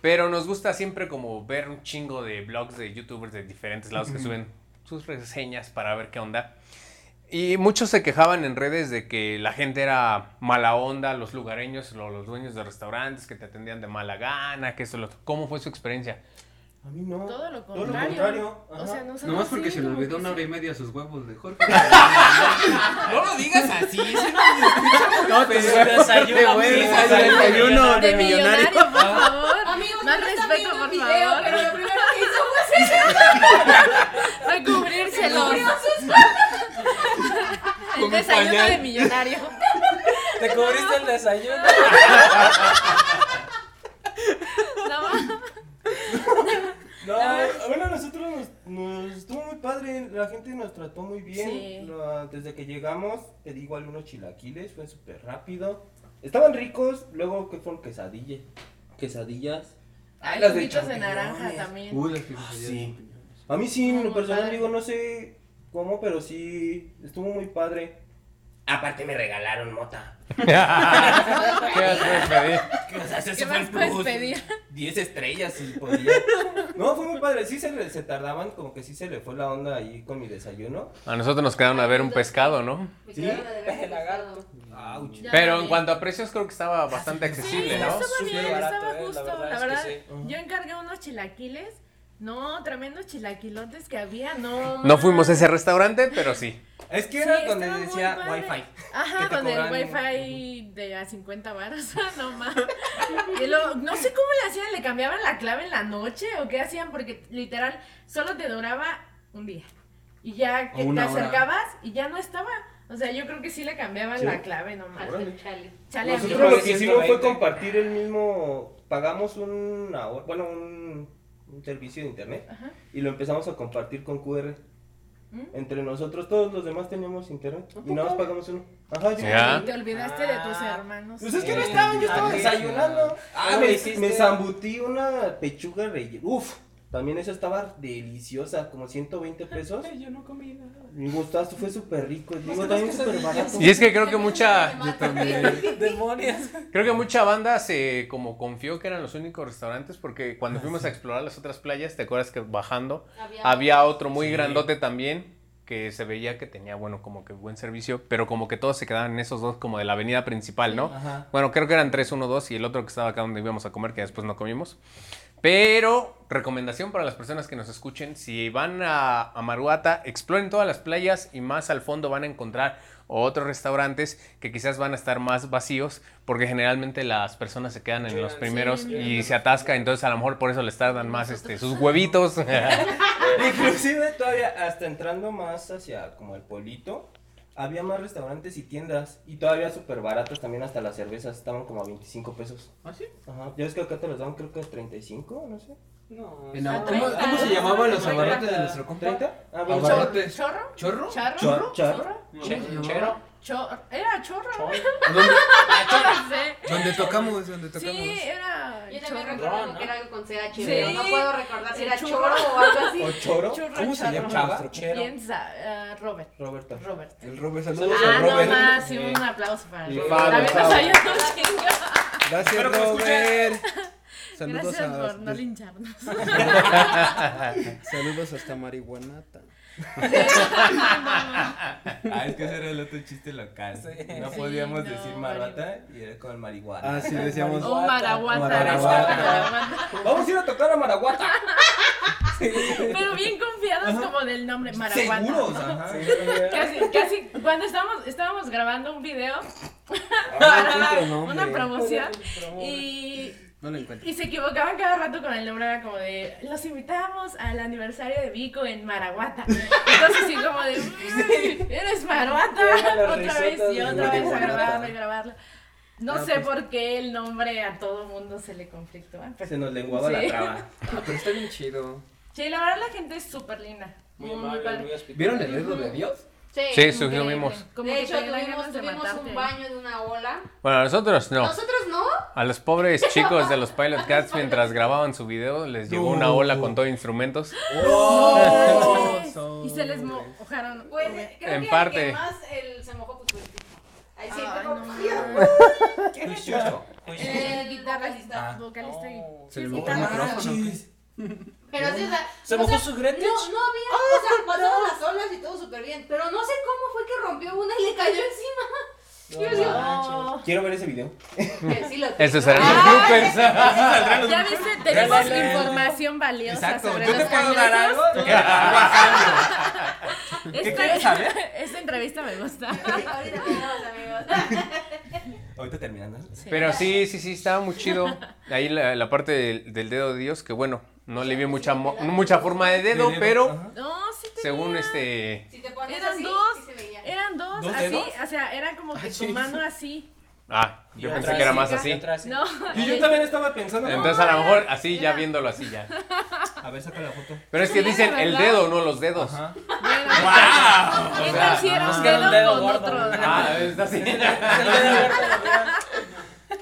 Pero nos gusta siempre como ver un chingo de blogs de youtubers de diferentes lados que suben sus reseñas para ver qué onda. Y muchos se quejaban en redes de que la gente era mala onda, los lugareños, lo- los dueños de restaurantes que te atendían de mala gana, que eso, lo- ¿cómo fue su experiencia? A mí no. Todo lo Todo lo contrario. O sea, nosotros Nomás porque se le olvidó una hora y media a sus huevos de Jorge. No lo digas así, ese no No, te Desayuno, desayuno De millonario, por favor. Amigos, Más no respeto, por el video, favor. pero lo primero que hizo fue Recubrírselo. El Con desayuno pañal. de millonario. Te cubriste el desayuno. No, No, bueno, a nosotros nos, nos estuvo muy padre, la gente nos trató muy bien. Sí. Desde que llegamos, pedí igual unos chilaquiles, fue súper rápido. Estaban ricos, luego que fueron quesadillas. Quesadillas. Hay las de de naranja también. Uy, las quesadillas Ah, Sí. A mí sí, en lo personal padre. digo, no sé cómo, pero sí, estuvo muy padre. Aparte me regalaron mota. ¿Qué has puedes pedir? O sea, ¿Qué el más puedes plus. pedir? 10 estrellas si podía. No, fue muy padre. Sí se, le- se tardaban, como que sí se le fue la onda ahí con mi desayuno. A nosotros nos quedaron a ver un pescado, ¿no? Me ¿Sí? quedaron de ver El lagarto. Pero en cuanto a precios creo que estaba bastante Sí, accesible, ¿no? estaba bien, estaba eh, la justo. verdad La es que verdad, sí. yo encargué unos chilaquiles. No, tremendos chilaquilotes que había, no. No fuimos a ese restaurante, pero sí. Es que Sí, era donde decía. Wi-Fi. Ajá, con el wifi de a 50 baros, no más. No sé cómo le hacían, le cambiaban la clave en la noche o qué hacían, porque literal solo te duraba un día. Y ya que te hora. acercabas y ya no estaba. O sea, yo creo que sí le cambiaban ¿Sí? la clave nomás. Chale. Chale, Nosotros lo que hicimos fue 120. compartir el mismo. Pagamos una hora- bueno, un, un servicio de internet Ajá. y lo empezamos a compartir con QR. ¿Mm? Entre nosotros, todos los demás teníamos internet y nada más pagamos uno. Ajá, yo- te olvidaste de tus hermanos. Pues es que no Eh, estaban, yo estaba desayunando. ah, me me, me zambutí una pechuga rellena. Uf, también esa estaba deliciosa, como 120 pesos. Ay, yo no comí nada. Mi gustazo fue súper rico. Digo, también súper barato. Y es que creo que mucha, Demonios. creo que mucha banda se como confió que eran los únicos restaurantes porque cuando fuimos a explorar las otras playas, ¿te acuerdas que bajando había otro muy Sí. grandote también que se veía que tenía, bueno, como que buen servicio, pero como que todos se quedaban en esos dos como de la avenida principal, ¿no? Ajá. Bueno, creo que eran tres, uno, dos y el otro que estaba acá donde íbamos a comer, que después no comimos. Pero, recomendación para las personas que nos escuchen, si van a, a Maruata, exploren todas las playas y más al fondo van a encontrar otros restaurantes que quizás van a estar más vacíos porque generalmente las personas se quedan en los primeros sí. y se atasca, entonces a lo mejor por eso les tardan más este, sus huevitos. Inclusive todavía hasta entrando más hacia como el pueblito, había más restaurantes y tiendas y todavía súper baratas también hasta las cervezas estaban como a 25 pesos. ¿Ah, sí? Ajá, ya es que acá te las daban creo que a 35, no sé. No. Ah, ab- ¿Cómo, cómo se llamaban los abarrotes de nuestro compa? ¿30? Ah, bueno, Abarrotes. abarrotes. ¿Chorro? ¿Chorro? ¿Charro? Chor- char- ¿Chorro? No. Chor- ¿Era chorro? ¿Dónde, No sé. dónde tocamos? ¿Dónde tocamos? Sí, era Yo también chorro. recuerdo ¿no? que era algo con CH, Sí. pero no puedo recordar si era choro o algo así. ¿O choro? Churro ¿Cómo se charro. llama Chava, nuestro chero. Piensa, eh, Robert. Roberto. Robert. El Robert, saludos Ah, a no Robert. más, sí, Eh, un aplauso para. Fabio, También nos ayudó. Gracias, lo Robert. Saludos Gracias a, por no lincharnos. saludos hasta Marihuanata. Ah, es que ese era el otro chiste local. Sí. No Sí, podíamos no, decir marrata y era con marihuana. Ah, sí, decíamos. O Maraguata. Vamos a ir a tocar a Maraguata. Pero bien confiados como del nombre Maraguata. Seguros, ajá. Casi, casi, cuando estábamos, estábamos grabando un video Ah, para una promoción y, No lo encuentro. y se equivocaban cada rato con el nombre, era como de, los invitamos al aniversario de Vico en Maraguata. Entonces así como de, "Uy, eres Maraguata, otra vez y otra vez a grabarlo y grabarlo. No Ah, sé pues. por qué el nombre a todo mundo se le conflictó. ¿eh? Pero- Se nos lenguaba Sí. la traba. Ah, pero está bien chido. Sí, la verdad la gente es súper linda. Muy Muy, muy amable, muy. ¿Vieron el dedo de Dios? Sí, subimos. Como de hecho, tuvimos, un baño de una ola. Bueno, nosotros no. Nosotros no. A los pobres chicos de los Pilot Cats mientras grababan su video les llegó una ola con todo instrumentos. Y se les mojaron. Pues creo En que parte. el que más el, se mojó pues. Ahí sí, como- no. El Ah. vocalista y. Se sí, le sí, mojó el guitarrista. micrófono. Pero sí, o sea, ¿Se mojó su Gretchen? No, no había, o sea, pasaron las olas y todo súper bien, pero no sé cómo fue que rompió una y le cayó encima. Yo digo, No. Quiero ver ese video. que sí lo Eso tengo. será Ah, los bloopers. Ya viste, tenemos información valiosa Exacto. sobre ¿Yo los te puedo dar algo? ¿Qué quieres saber? esta entrevista me gusta. Ahorita amigos. Ahorita terminando. Pero sí, sí, sí, estaba muy chido. Ahí la, la parte del, del dedo de Dios, que bueno, no le vi mucha, mo- mucha forma de dedo, De dedo, pero. No, sí tenía. según este... Si te pones Eran así, dos. sí se veía. Eran dos, ¿Dos así, dedos? o sea, era como que tu mano así. Ah, yo pensé que era más así. No. Y yo también estaba pensando. Entonces a lo mejor así, ya viéndolo así ya. A ver, saca la foto. Pero es que dicen el dedo, no los dedos. Ajá. ¡Wow! ¿Qué O sea, si era un es que era dedo un dedo con gordo. otro? Ah, está así.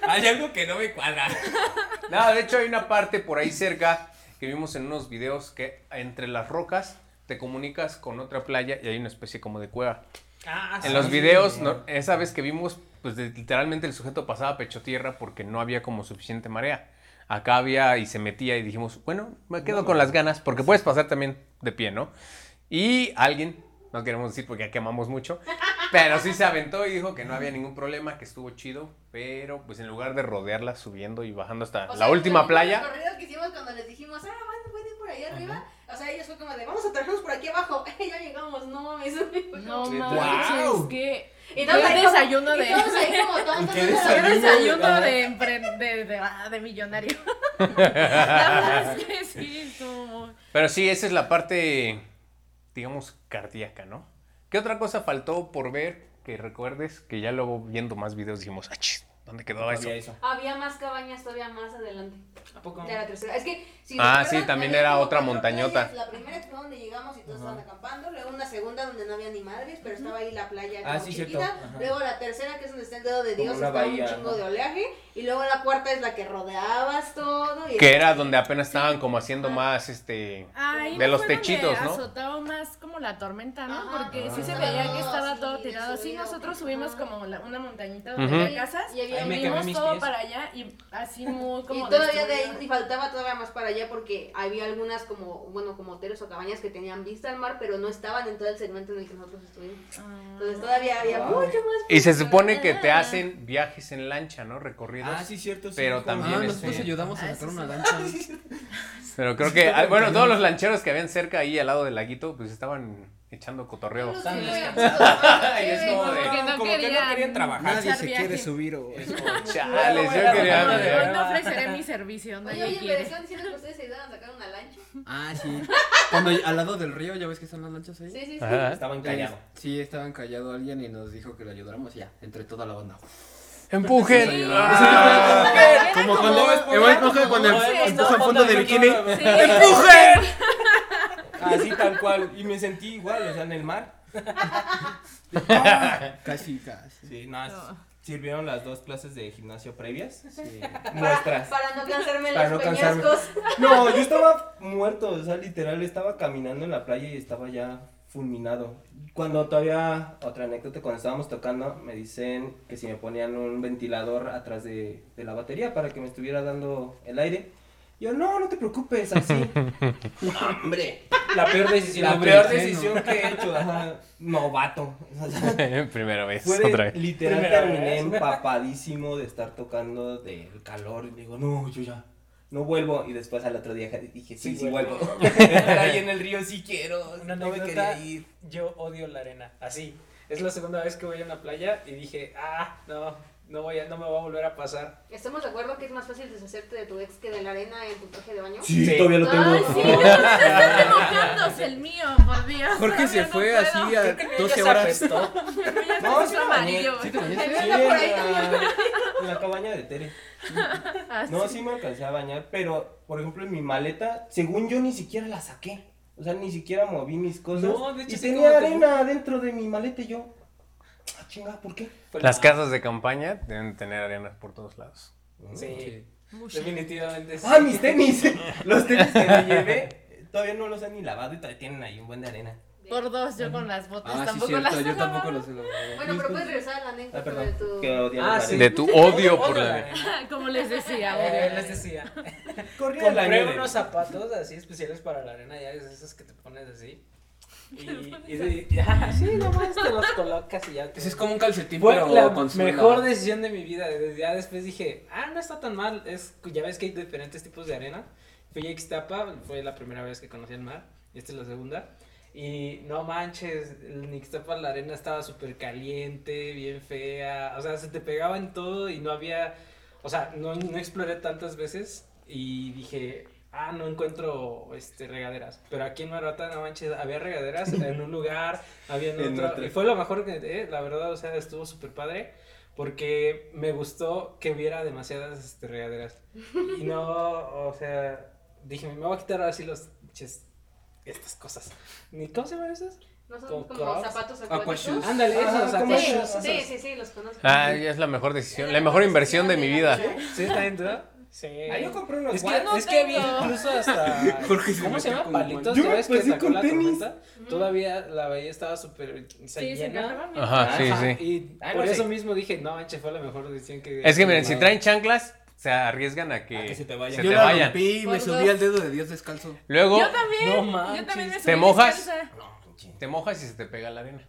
Hay algo que no me cuadra. No, de hecho hay una parte por ahí cerca que vimos en unos videos que entre las rocas te comunicas con otra playa y hay una especie como de cueva. Ah, En sí. los videos, no- esa vez que vimos, pues de- literalmente el sujeto pasaba pecho tierra porque no había como suficiente marea. Acá había y se metía y dijimos, bueno, me quedo con las ganas porque puedes pasar también de pie, ¿no? Y alguien, no queremos decir porque ya quemamos mucho, pero sí se aventó y dijo que no había ningún problema, que estuvo chido, pero pues en lugar de rodearla subiendo y bajando hasta O la sea, última los playa, recorridos que hicimos cuando les dijimos, ah, bueno, pueden ir por ahí arriba. O sea, ellos fue como de, vamos a traernos por aquí abajo. ya llegamos, no mames. No manches, wow. que. Y todos ahí como- desayuno y de. todos ahí como tontos. ¿Qué ¿no? Qué desayuno de, empre- de, de, ah, de millonario. La verdad es que sí, estuvo- pero sí, esa es la parte, digamos, cardíaca, ¿no? ¿Qué otra cosa faltó por ver que recuerdes que ya luego viendo más videos dijimos, ah, chis, ¿dónde quedó eso? Había eso. Había más cabañas todavía más adelante. ¿A poco? De la tercera. Es que, si Ah, sí, también era otra montañota. playas. La primera fue donde llegamos y todos estaban acampando. Luego una segunda donde no había ni madres, pero estaba ahí la playa Ah, como sí, chiquita. cierto. Ajá. Luego la tercera, que es donde está el dedo de Dios, estaba bahía, un chingo ajá. de oleaje. Y luego la cuarta es la que rodeabas todo. Y Que era donde apenas estaban como haciendo más, este... Ahí De no los techitos, ¿no? azotaba más como la tormenta, ¿no? Ajá. Porque sí Ah. se veía que estaba Sí, todo tirado. Sí, nosotros subimos como la- una montañita donde Ujú. había casas. Y mis todo pies. para allá y así muy como y todavía de ahí y faltaba todavía más para allá porque había algunas como, bueno, como hoteles o cabañas que tenían vista al mar, pero no estaban en todo el segmento en el que nosotros estuvimos. Ah. Entonces todavía había Wow. mucho más. Y se supone que te hacen viajes en lancha, ¿no? Ah, sí, cierto. sí, Pero como- también Ah, este- nosotros ayudamos a Ah, sacar sí, una sí. lancha. Pero creo que, ah, bueno, todos los lancheros que habían cerca ahí al lado del laguito, pues estaban echando cotorreo. Sí, Tan sí, descansados. Y es como de- no como que no querían trabajar. Nadie se viaje. quiere subir o... Chales, yo quería... Hoy no ofreceré mi servicio, Oye, nadie oye, diciendo que ustedes ayudaron a sacar una lancha. Ah, sí. Cuando al lado del río, ¿ya ves que están las lanchas ahí? Sí, sí, sí. Ajá. Estaba encallado. Sí, estaba encallado alguien y nos dijo que lo ayudáramos y ya, entre toda la banda. Empujen. Ah. Como cuando cuando empuja fondo de bikini. Sí. Así tal cual. Y me sentí igual, o sea, en el mar. Casi, casi. Sí, nada. No. Sirvieron las dos clases de gimnasio previas. Sí. Nuestras. Para no cansarme Para los no cansarme. peñascos. No, yo estaba muerto, o sea, literal, estaba caminando en la playa y estaba ya fulminado. Cuando todavía, otra anécdota, cuando estábamos tocando, me dicen que si me ponían un ventilador atrás de, de la batería para que me estuviera dando el aire. Yo, no, no te preocupes, así. Hombre, La peor decisión. la peor decisión que he hecho, ajá, novato. Primera vez, fue de- otra vez. literal Primera terminé vez. empapadísimo de estar tocando del calor y digo, no, yo ya no vuelvo y después al otro día dije, sí, sí, Sí, vuelvo. ahí en el río sí quiero, Una no me quería ir. Yo odio la arena. Así. Es la segunda vez que voy a una playa y dije, ah, no, no, voy a, no me va a volver a pasar. Estamos de acuerdo que es más fácil deshacerte de tu ex que de la arena en tu traje de baño. Sí, Sí. todavía lo tengo. Ay, sí, no, está remojándose el mío, por Dios. Jorge se no fue puedo. así a Creo que el mío 12 ya se horas. apestó. Ya se No, sí amarillo. ¿Sí anda por ahí en también. la, en la cabaña de Tere. Ah, No, sí. sí me alcancé a bañar, pero por ejemplo en mi maleta, según yo ni siquiera la saqué. O sea, ni siquiera moví mis cosas. No, de hecho y tenía como arena dentro de mi maleta y yo. Ah, chinga, ¿por qué? Fue Las la- casas de campaña deben tener arenas por todos lados. Sí, definitivamente sí. Ah, mis tenis. Los tenis que me llevé todavía no los han ni lavado y todavía tienen ahí un buen de arena. Por dos, yo con las botas Ah, sí, tampoco cierto, las yo he tampoco los he lavado. Bueno, pero puedes regresar a la Ah, anécdota de tu... Ah, sí. arena. De tu odio por la arena. Como les decía, Eh, les decía. Corría la Compré unos zapatos así especiales para la arena, ya es esos que te pones así. Y, y, ya, sí, nomás te los colocas y ya. te- es como un calcetín, Fue pero la con mejor decisión de mi vida. Desde ya después dije, ah, no está tan mal. Es, ya ves que hay diferentes tipos de arena. Fui a Ixtapa, fue la primera vez que conocí el mar. Y esta es la segunda. Y no manches, en Ixtapa la arena estaba súper caliente, bien fea. O sea, se te pegaba en todo y no había. O sea, no, no exploré tantas veces. Y dije, ah, no encuentro este, regaderas. Pero aquí en Maruata, no manches, había regaderas en un lugar, había en En otro. otro. Y fue lo mejor que, eh, la verdad, o sea, estuvo súper padre. Porque me gustó que hubiera demasiadas este, regaderas. Y no, o sea, dije, me voy a quitar así los pinches, estas cosas. ¿Ni cómo se llaman esas? No son Como como, zapatos Aqua acuáticos. Ándale, esos, como aqua Sí, sí, sí, sí, los conozco. Ah, ya es la mejor decisión, la mejor inversión de mi vida. ¿Sí está en duda? Sí. Ah, yo compré unos Es que, guantes. es que había incluso hasta. Se ¿Cómo se llama? Palitos. Yo ves que pasé sacó con la tenis. tormenta. Todavía la bahía estaba súper Sí, se. Ajá, sí, Ajá, sí. Y Ah, por no sé. eso mismo dije, no manches, fue la mejor decisión que. Es que miren, si traen chanclas, se arriesgan a que, A que se te vayan. se Yo te la vayan. rompí y me Por subí dos. al dedo de Dios descalzo. Luego Yo también. No yo también me ¿Te subí mojas? descalza. te mojas y se te pega la arena.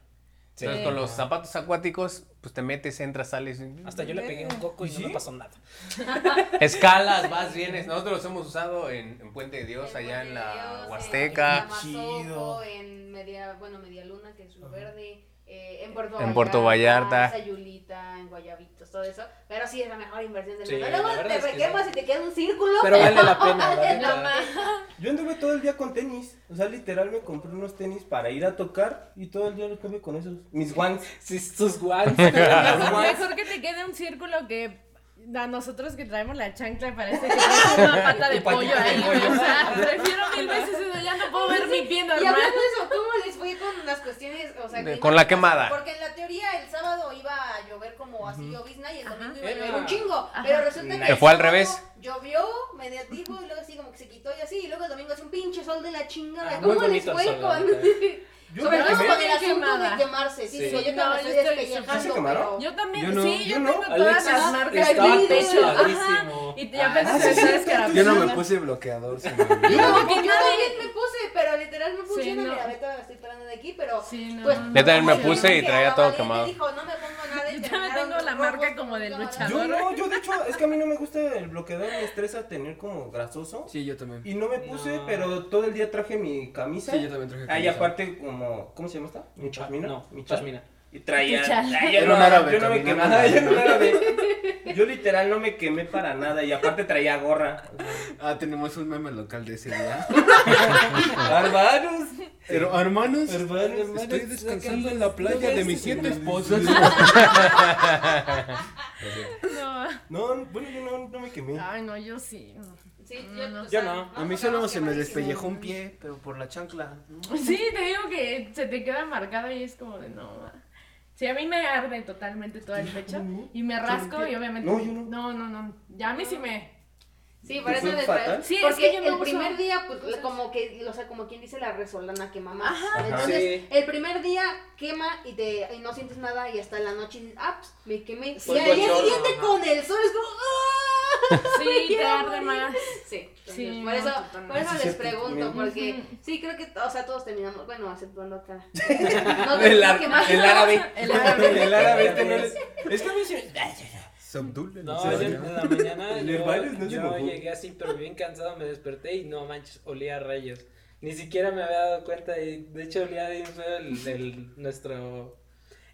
Sí. Entonces con los zapatos acuáticos, pues te metes, entras, sales. Hasta yo le pegué un coco y no ¿Sí? me pasó nada. Escalas, vas, vienes. Nosotros los hemos usado en, en Puente de Dios, En allá en la Dios, Huasteca. En Amazoco, Chido. en Media, bueno, Media Luna, que es Verde. eh, en Puerto En Puerto Vallarta. Sayulita, en Guayabitos, todo eso. Pero sí es la mejor inversión del Sí, mundo. Luego te es que requemas sí. y te queda un círculo. Pero vale la pena, la vale la pena. Yo anduve todo el día con tenis. O sea, literal me compré unos tenis para ir a tocar y todo el día los tuve con esos. Mis guantes. Sí, sus guantes. Mejor que te quede un círculo que a nosotros que traemos la chancla parece que traes una pata de pollo ahí. pollo. O sea, prefiero mil veces eso, ya no puedo ver mi pie Y hablando de eso, ¿cómo les fue con las cuestiones? O sea, De- con la quemada. Porque en la teoría el sábado así llovizna y el domingo iba a llover un chingo. Pero resulta que. Que el fue al revés. Llovió, mediativo y luego así como que se quitó y así. Y luego el domingo hace un pinche sol de la chingada. Ah, ¿Cómo les fue con.? neta. Yo Sobre todo con el asunto de quemarse. Sí, Sí. sí, yo No, también yo estoy despellejando. ¿Sí se pero- Yo también, Yo no, sí, yo, yo no. tengo todas Alexis las marcas estaba tocadísimo. Y ya Ah, pensé sí, que Yo no me puse bloqueador. se Yo. No, yo que nadie- también me puse, pero literal no funciona. no. Mira, ahorita la estoy parando de aquí, pero. Sí, no. Pues, no, Yo también me puse y traía todo quemado. dijo, no me pongo terminaron tengo la marca como la- luchador. Yo no, yo de hecho, es que a mí no me gusta el bloqueador, me estresa tener como grasoso. Sí, yo también. Y no me puse, No. pero todo el día traje mi camisa. Sí, yo también traje Ah, y camisa. aparte como, ¿cómo se llama esta? Mi chasmina. No, mi chas- chasmina. Y traía. Ah, yo Era no, un árabe yo no me quemé. yo, árabe. Yo literal no me quemé para nada. Y aparte traía gorra. Ah, tenemos un meme local de ese día. Hermanos. Pero, hermanos, Hermanos, estoy descansando en la playa de mis siete esposas. No. No, bueno, yo no, no me quemé. Ay, no, yo sí. Sí, No, no. o Yo sea, no. A mí solo se me despellejó un pie, pero por la chancla. Sí, te digo que se te queda marcado y es como de no. Sí, a mí me arde totalmente todo el pecho y me rasco y obviamente. No, yo no. No, no, no. Ya a mí sí me. Sí, por ¿Te eso les fatal? Sí, es porque que yo no el uso primer día, pues, cosas. como que, o sea, como quien dice la resolana quema más. Ajá. Entonces, Sí. el primer día quema y, te, y no sientes nada y hasta la noche dices, ah, pues, me quemé. Fue y al día siguiente ajá. con el sol es como, ¡ah! Sí, Me te quiero arde morir. más. Sí, entonces, Sí, por no, eso, totalmente. por eso les pregunto, también. porque sí, creo que, o sea, todos terminamos, bueno, exceptuando acá. no, El, no ar- quemar. el árabe. El árabe. El árabe este no Es que a mí No, yo en la mañana yo, no llegué así, pero bien cansado, me desperté y no manches, olía a rayos. Ni siquiera me había dado cuenta y de hecho olía bien feo el, el- nuestro...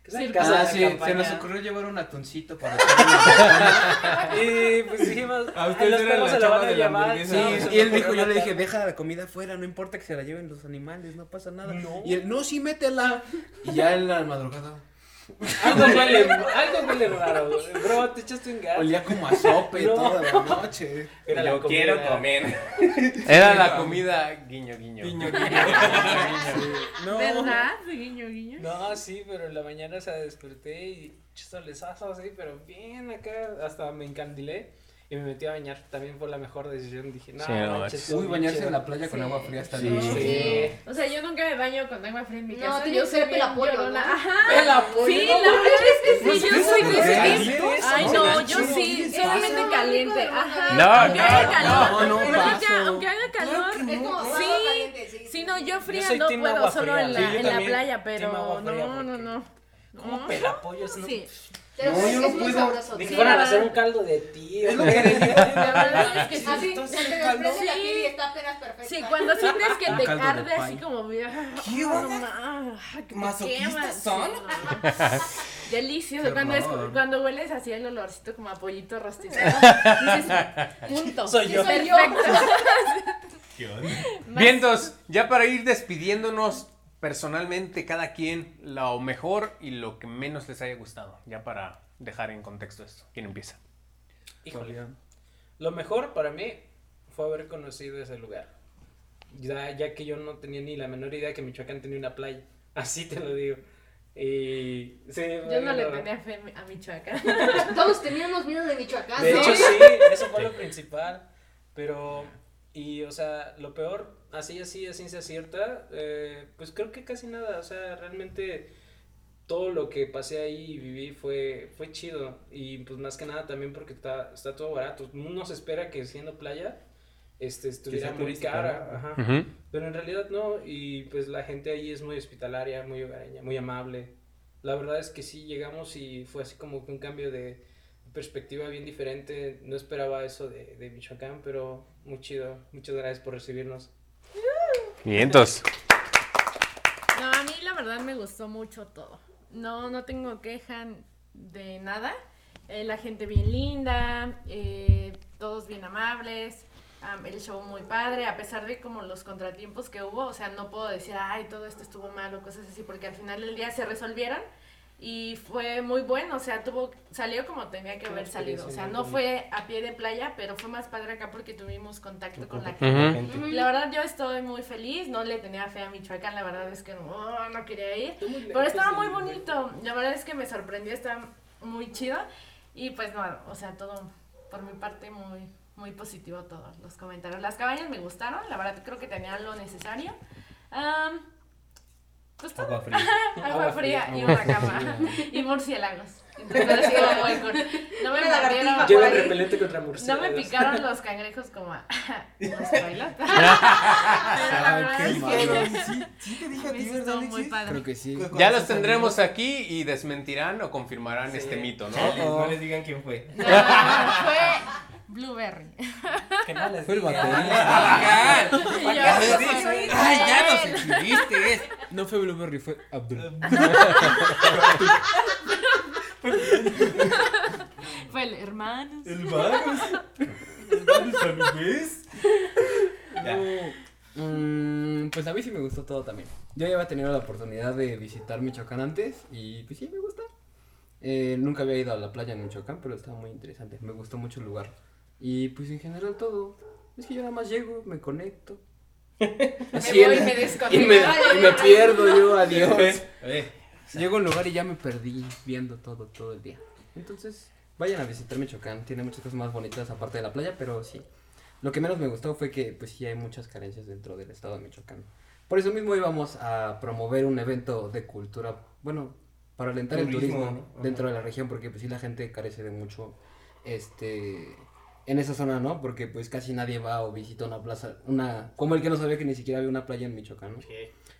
¿qué es la Sí, casa Ah, de sí, se nos ocurrió llevar un atuncito para Y pues dijimos, A "Ay, ustedes la se lo van a llevar. no, Sí, se y él dijo, yo le dije, matar". deja la comida afuera, no importa que se la lleven los animales, no pasa nada. No. Y él, no, sí, métela. Y ya en la madrugada, Algo huele, algo huele raro. Bro, te echaste un gas. Olía como a sope No. toda la noche. Era la Yo comida. quiero comer. Era la comida guiño, guiño. No. ¿Verdad? Guiño, guiño. No, sí, pero en la mañana o sea, desperté y solezazo así, pero bien acá, hasta me encandilé y me metí a bañar. También fue la mejor decisión. Dije, no, Sí, no manches, Uy, bañarse chido. en la playa con Sí. agua fría está Sí. bien. Sí. O sea, yo nunca me baño con agua fría en mi No, casa. tiene yo que soy pelapollo, llorona. ¿no? Ajá. Pelapollo, Sí, no, la verdad es que sí, yo soy de ese ¿Caliente? tipo. Ay, ¿Cómo no, yo sí, solamente caliente. No, Ajá. no, aunque no, haga calor. no, no aunque, haga calor. Es como Sí. sí. Sí, no, yo fría no puedo, solo en la, Sí, playa, pero no, no, no. ¿Cómo No. pelapollos? No. Sí. Pero No, es, yo no puedo. sabroso. Ni que sí. fueran a hacer un caldo de tío. Es lo que le digo. La verdad es que sí. Así, Entonces, se te el calor- desprende la Sí. piel y está apenas perfecta. Sí, cuando sientes que te arde así como. ¿Qué onda? ma, que te ¿Masoquistas quemas, son? Delicioso. Qué Cuando, cuando hueles así el olorcito como a pollito rostizado. dices, punto. Soy yo. Perfecto. Bien, entonces, ya para ir despidiéndonos personalmente, cada quien lo mejor y lo que menos les haya gustado. Ya para dejar en contexto esto. ¿Quién empieza? Híjole. Lo mejor para mí fue haber conocido ese lugar. Ya, ya que yo no tenía ni la menor idea que Michoacán tenía una playa. Así te lo digo. Y sí, Yo no le tenía fe a Michoacán. Todos teníamos miedo de Michoacán, De ¿no? hecho, sí, eso fue lo principal. Pero, y o sea, lo peor, así, así, a ciencia cierta, eh, pues creo que casi nada. O sea, realmente todo lo que pasé ahí y viví fue, fue chido. Y pues más que nada también porque está, está todo barato. Uno se espera que siendo playa este, estuviera muy turística, cara. Pero en realidad no, y pues la gente ahí es muy hospitalaria, muy hogareña, muy amable. La verdad es que sí llegamos y fue así como que un cambio de perspectiva bien diferente. No esperaba eso de, de Michoacán, pero muy chido. Muchas gracias por recibirnos. Bien, entonces. No, a mí la verdad me gustó mucho todo. No, no tengo queja de nada. Eh, la gente bien linda, eh, todos bien amables, am, el show muy padre, a pesar de como los contratiempos que hubo, o sea, no puedo decir, ay, todo esto estuvo mal o cosas así, porque al final del día se resolvieron y fue muy bueno, o sea, tuvo, salió como tenía que haber salido, o sea, no fue a pie de playa, pero fue más padre acá porque tuvimos contacto con la gente. la verdad yo estoy muy feliz, no le tenía fe a Michoacán, la verdad es que no, no quería ir. Pero estaba muy bonito, la verdad es que me sorprendió, está muy chido. Y pues no, o sea, todo por mi parte muy, muy positivo todos los comentarios. Las cabañas me gustaron, la verdad creo que tenían lo necesario. Pues. Agua fría. Agua, Agua fría, fría, y una cama. y murciélagos. Entonces. No me mordieron. repelente contra No murciélagos. me picaron los cangrejos como a los bailas. Pero la verdad qué es que malo. Sí, sí te dije a ti, hizo ¿verdad, muy Alexis? padre. Creo que sí. Ya los tendremos aquí y desmentirán o confirmarán Sí. este mito, ¿no? Chales, No les digan quién fue. No, fue Blueberry. Que no les Fue el diga. batería. Y yo, Ya les "Pues, dije, soy Ay, ya nos él". exhibiste. No fue Blueberry, fue Abdul. Fue el hermano. El. El Varus Salubés. Mm, pues a mí sí me gustó todo también. Yo ya había tenido la oportunidad de visitar Michoacán antes y pues sí me gusta. Eh, nunca había ido a la playa en Michoacán, pero estaba muy interesante. Me gustó mucho el lugar. Y pues en general todo. Es que yo nada más llego, me conecto. Me voy y en- me y desconecto. me, y me pierdo yo, adiós. Llego a un lugar y ya me perdí viendo todo, todo el día. Entonces, vayan a visitar Michoacán. Tiene muchas cosas más bonitas aparte de la playa, pero sí. Lo que menos me gustó fue que, pues sí, hay muchas carencias dentro del estado de Michoacán. Por eso mismo íbamos a promover un evento de cultura, bueno, para alentar el Turismo, turismo ¿no? dentro de la región, porque pues sí la gente carece de mucho, este, en esa zona, ¿no? Porque pues casi nadie va o visita una plaza, una, como el que no sabía que ni siquiera había una playa en Michoacán, ¿no?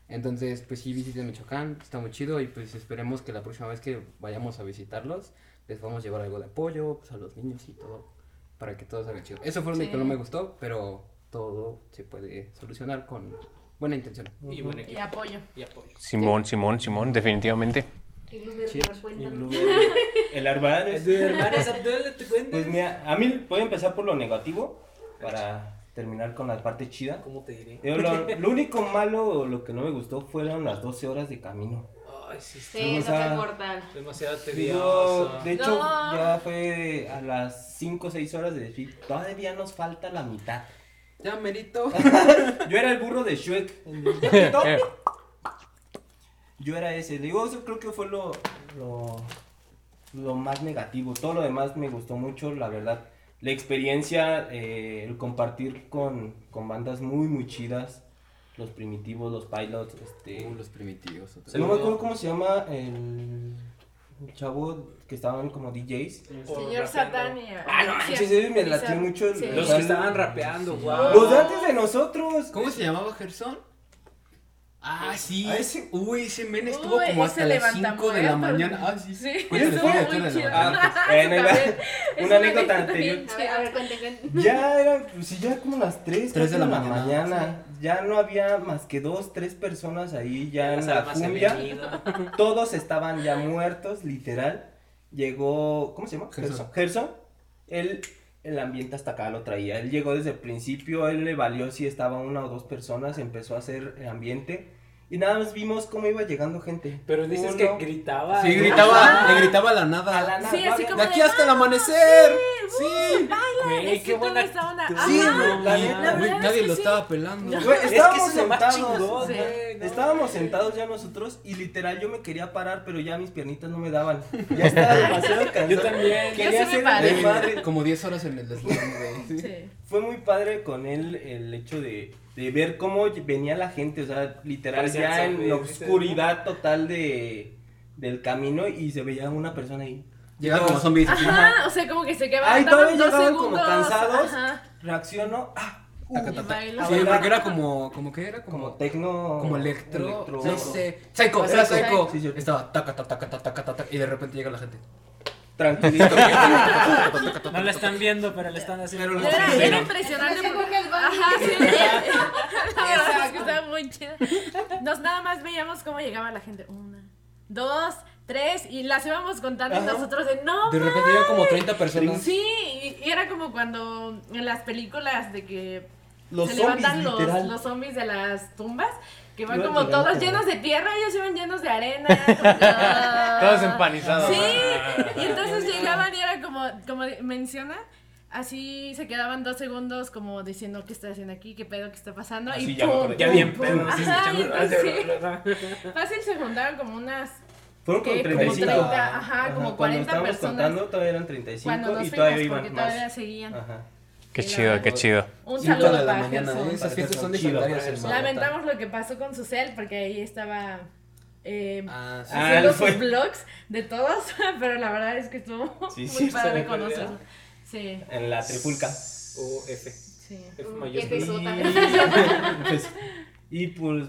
Entonces, pues sí, visiten Michoacán, está muy chido y pues esperemos que la próxima vez que vayamos a visitarlos les vamos a llevar algo de apoyo pues, a los niños y todo para que todo salga chido. Eso fue lo que no me gustó, pero todo se puede solucionar con buena intención. Y buen Y equipo. apoyo. Y apoyo. Simón, Simón, Simón, definitivamente. Y Blueberry Sí. Blueberry. El Abdul, te cuento. Pues mira, a mí voy a empezar por lo negativo para terminar con la parte chida. ¿Cómo te diré? Yo, lo, lo único malo lo que no me gustó fueron las 12 horas de camino. Ay, sí, Sí, O eso sea, fue mortal. demasiado tedioso. de hecho, No. ya fue a las 5 o 6 horas de desfile. Todavía nos falta la mitad. Ya, merito. Yo era el burro de Shrek. Yo era ese. Digo, eso creo que fue lo, lo, lo más negativo. Todo lo demás me gustó mucho, la verdad. La experiencia, eh, el compartir con, con bandas muy, muy chidas. Los primitivos, los pilots, este... Uh, los primitivos. otra no me acuerdo cómo se llama el, el chavo que estaban como DJs. Señor y... Ah, no manches, ese me latió mucho. el- Sí. Los que estaban rapeando, Sí. wow. Los de antes de nosotros. ¿Cómo se llamaba Gerson? Ah, sí. Ese- Uy, ese men estuvo Uy, como hasta las 5 de la mañana. Ah, sí. Sí, Cuéntale, estuvo muy chido. Ah, pues, Una anécdota anterior. A ver. Ya eran, pues sí, ya como las 3, Tres de la mañana. Ya no había más que dos, tres personas ahí ya en la cumbia. Todos estaban ya muertos, literal. Llegó, ¿cómo se llama? Gerson. Gerson. Él, el ambiente hasta acá lo traía. Él llegó desde el principio, él le valió si estaba una o dos personas, empezó a hacer el ambiente. Y nada más vimos cómo iba llegando gente. Pero dices Uno. que gritaba. Sí, gritaba, le gritaba a la nada. A la nada, Sí, así como De aquí hasta el amanecer. Sí. Güey, Es qué que buena. onda. Sí, Ajá. no, la Y, neta. La güey, verdad es nadie que lo sí. estaba pelando. Güey, estábamos es sentados. chingón, Sí. güey, no. Estábamos sentados ya nosotros y literal yo me quería parar, pero ya mis piernitas no me daban. Ya estaba demasiado cansado. Yo también. Quería Yo sí hacer. Como 10 horas en el güey. Sí. Fue muy padre con él el hecho de, de ver cómo venía la gente, o sea, literal ya en la oscuridad total de, del camino y se veía una persona ahí. Llegaba como zombies. Ajá, o sea, como que se quedaban Ay, daban todavía dos llegaban como cansados. Ajá. Reaccionó, ah, uh. Sí, porque era como, como que era como como, tecno. como electro, electro- no sé, psycho, era psycho. Sí. Estaba taca, taca, taca, taca, taca, taca, y de repente llega la gente. Tranquilito. No lo están viendo, pero le están haciendo. Era, era ¿no? impresionante. Porque- Alba. Ajá, sí. La verdad es que estaba muy chido. Nos nada más veíamos cómo llegaba la gente. Una, dos, tres, y las íbamos contando y Ajá. nosotros de no. De repente llega como 30 personas. Sí, y, y era como cuando en las películas de que Los se zombies, levantan los, los zombies de las tumbas, que van como todos como- llenos de tierra, ellos iban llenos de arena. como- Todos empanizados. Sí, y entonces llegaban y era como, como menciona, así se quedaban dos segundos como diciendo qué estoy haciendo aquí, qué pedo, qué está pasando. Ah, y sí, ya pum. Ya pum, bien, pum. pero sí, Ajá, y escuchando- entonces sí, fácil se juntaron como unas, Fueron como ¿qué? como 35. 30, ajá, como Cuando 40 estábamos personas. contando todavía eran 35 cuando nos y todavía iban porque más. todavía seguían. Ajá. Qué la chido, qué chido. Un saludo de la para mañana, Gerson. ¿eh? Esas fiestas son legendarias. Lamentamos lo que pasó con su cel, porque ahí estaba eh, Ah, sí. Ah, haciendo fue. sus vlogs de todos, pero la verdad es que estuvo Sí, muy sí, padre conocerlo. Sí, En la trifulca. O F. sí. F Mm, mayúscula. F. Pues, y pues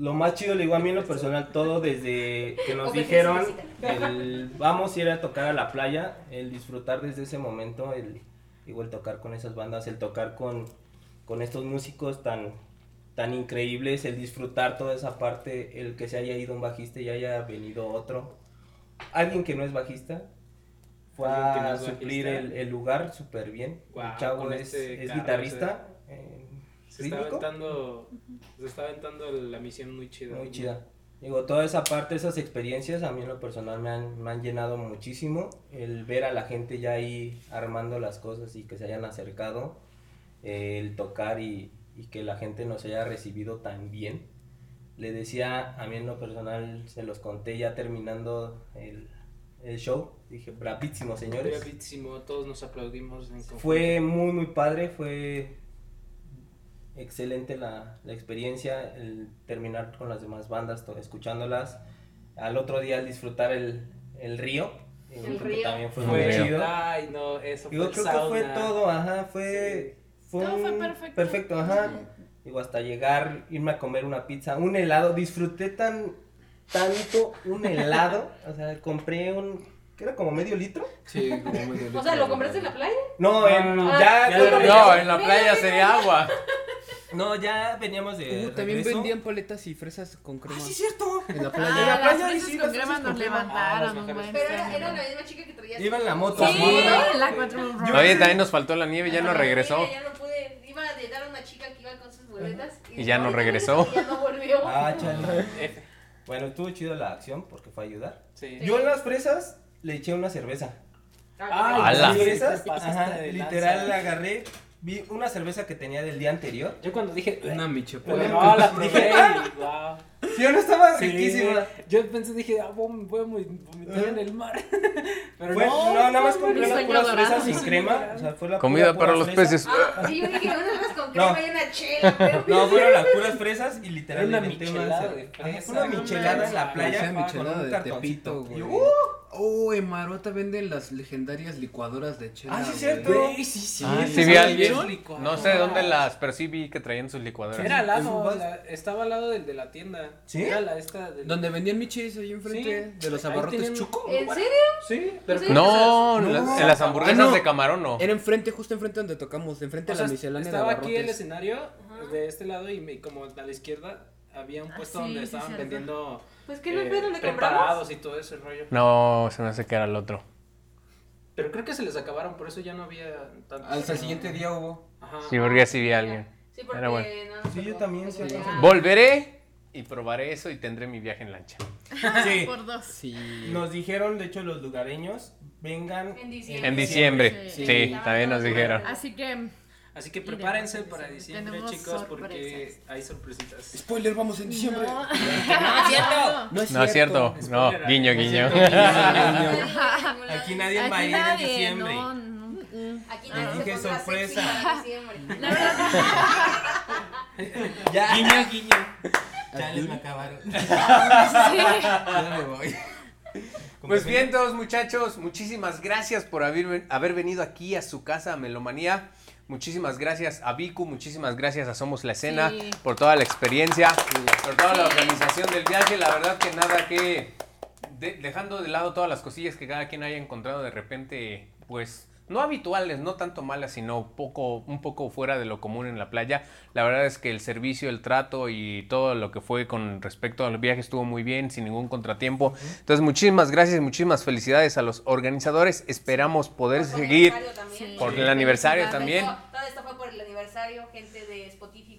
lo más chido, le digo a mí en lo personal, todo desde que nos dijeron, el, vamos a ir a tocar a la playa, el disfrutar desde ese momento, el, digo, el tocar con esas bandas, el tocar con, con estos músicos tan, tan increíbles, el disfrutar toda esa parte, el que se haya ido un bajista y haya venido otro, alguien que no es bajista. Fue Alguien que no a suplir el, el lugar súper bien. Guau, el chavo es, este es guitarrista. eh, Se está aventando. Se está aventando la misión muy chida. Muy chida. Digo, toda esa parte, esas experiencias, a mí en lo personal me han, me han llenado muchísimo. El ver a la gente ya ahí armando las cosas y que se hayan acercado, eh, el tocar y, y que la gente nos haya recibido tan bien. Le decía, a mí en lo personal, se los conté ya terminando el, el show. Dije, bravísimo, señores. Bravísimo, todos nos aplaudimos. En. Fue muy, muy padre, fue excelente la, la experiencia, el terminar con las demás bandas, to- escuchándolas. Al otro día, el disfrutar el, el río, eh, El río. también fue muy chido. Ay, no, eso Digo, fue creo el que fue sauna. todo, ajá, fue... fue Todo fue un- perfecto. Perfecto, ajá. Digo, hasta llegar, irme a comer una pizza, un helado, disfruté tan, tanto un helado, o sea, compré un, ¿qué era? Como medio litro. Sí, como medio O sea, ¿lo compraste en la playa? No, en, no, ya, ya No, en la playa sería agua. no, ya veníamos de Uh, también regreso. vendían paletas y fresas con crema. Ah, sí, cierto. En la Ah, playa. la las playa fresas sí, con las crema nos levantaron Ah, un las buen Pero era, era la misma chica que traía. Iba en la moto. Sí, Sí. la cuatro un Oye, también nos faltó la nieve, ya no regresó. Ya no pude, iba a llegar una chica que iba con sus boletas. Y ya no regresó. Y ya no volvió. Ah, chale. Bueno, estuvo chido la acción porque fue a ayudar. Sí. Yo en las fresas le eché una cerveza. ¡Hala! Las sí, fresas, literal la agarré, vi una cerveza que tenía del día anterior. Yo cuando dije. Una miche. Pero no, la probé wow. Sí, no estaba Sí, riquísima. yo pensé, dije, ah, voy voy a vomitar en el mar. Pero Fue, no, nada más compré las puras fresas sin crema. O sea, fue la Comida pura- para pura los fresa. peces. Ah, sí, yo dije, unas con No. crema y una chela. No, fueron las puras fresas y Era literal una michelada Una no en la playa con michelada un de. Tepito, güey. Oh, en Maruata venden las legendarias licuadoras de chela. Ah, sí, cierto. Sí, sí. Ah, Sí vi a alguien, no sé de dónde las, pero sí vi que traían sus licuadoras. Era al ¿En lado, la- estaba al lado del de la tienda. ¿Sí? Era la esta del... Donde vendían michis ahí enfrente Sí. de los abarrotes tenían- chuco. ¿En serio? Sí, pero. No, No. las- en las hamburguesas Ah, no. de camarón no. Era enfrente, justo enfrente donde tocamos, enfrente O de la miscelánea de estaba aquí el escenario de este lado y me- como a la izquierda había un Ah, puesto sí, donde sí, estaban vendiendo Pues que no eh, fue donde compramos. preparados y todo ese rollo. No, se me hace que era el otro. Pero creo que se les acabaron, por eso ya no había tanto. Hasta el siguiente día hubo. Ajá. Sí, porque sí vi a alguien. Sí, porque Era bueno. no Sí, yo también, sí, Volveré y probaré eso y tendré mi viaje en lancha. Sí. Por dos. Sí. Nos dijeron, de hecho, los lugareños, vengan En diciembre. En diciembre, Sí. sí, también nos dijeron. Así que Así que prepárense en para diciembre. Tenemos chicos, porque sorpresas. hay sorpresitas. Spoiler, vamos en diciembre. No. No es No es cierto, no, Spoiler, guiño, no es guiño. Aquí nadie Aquí va a ir en nadie, diciembre. no, no. Aquí nadie se dije sorpresa. La verdad, Ya. Guiño, guiño. Ya les me acabaron. Ya me voy. Pues bien, todos muchachos, muchísimas gracias por haber, haber venido aquí a su casa, a Melomanía. Muchísimas gracias a Vicu, muchísimas gracias a Somos la Escena Sí. por toda la experiencia, por toda la organización del viaje. La verdad que nada que, de- dejando de lado todas las cosillas que cada quien haya encontrado de repente, pues no habituales, no tanto malas, sino poco, un poco fuera de lo común en la playa. La verdad es que el servicio, el trato y todo lo que fue con respecto al viaje estuvo muy bien, sin ningún contratiempo. Entonces, muchísimas gracias y muchísimas felicidades a los organizadores. Esperamos poder Por el seguir aniversario también. Sí. por el aniversario también. Todo, todo esto fue por el aniversario, gente de Spotify.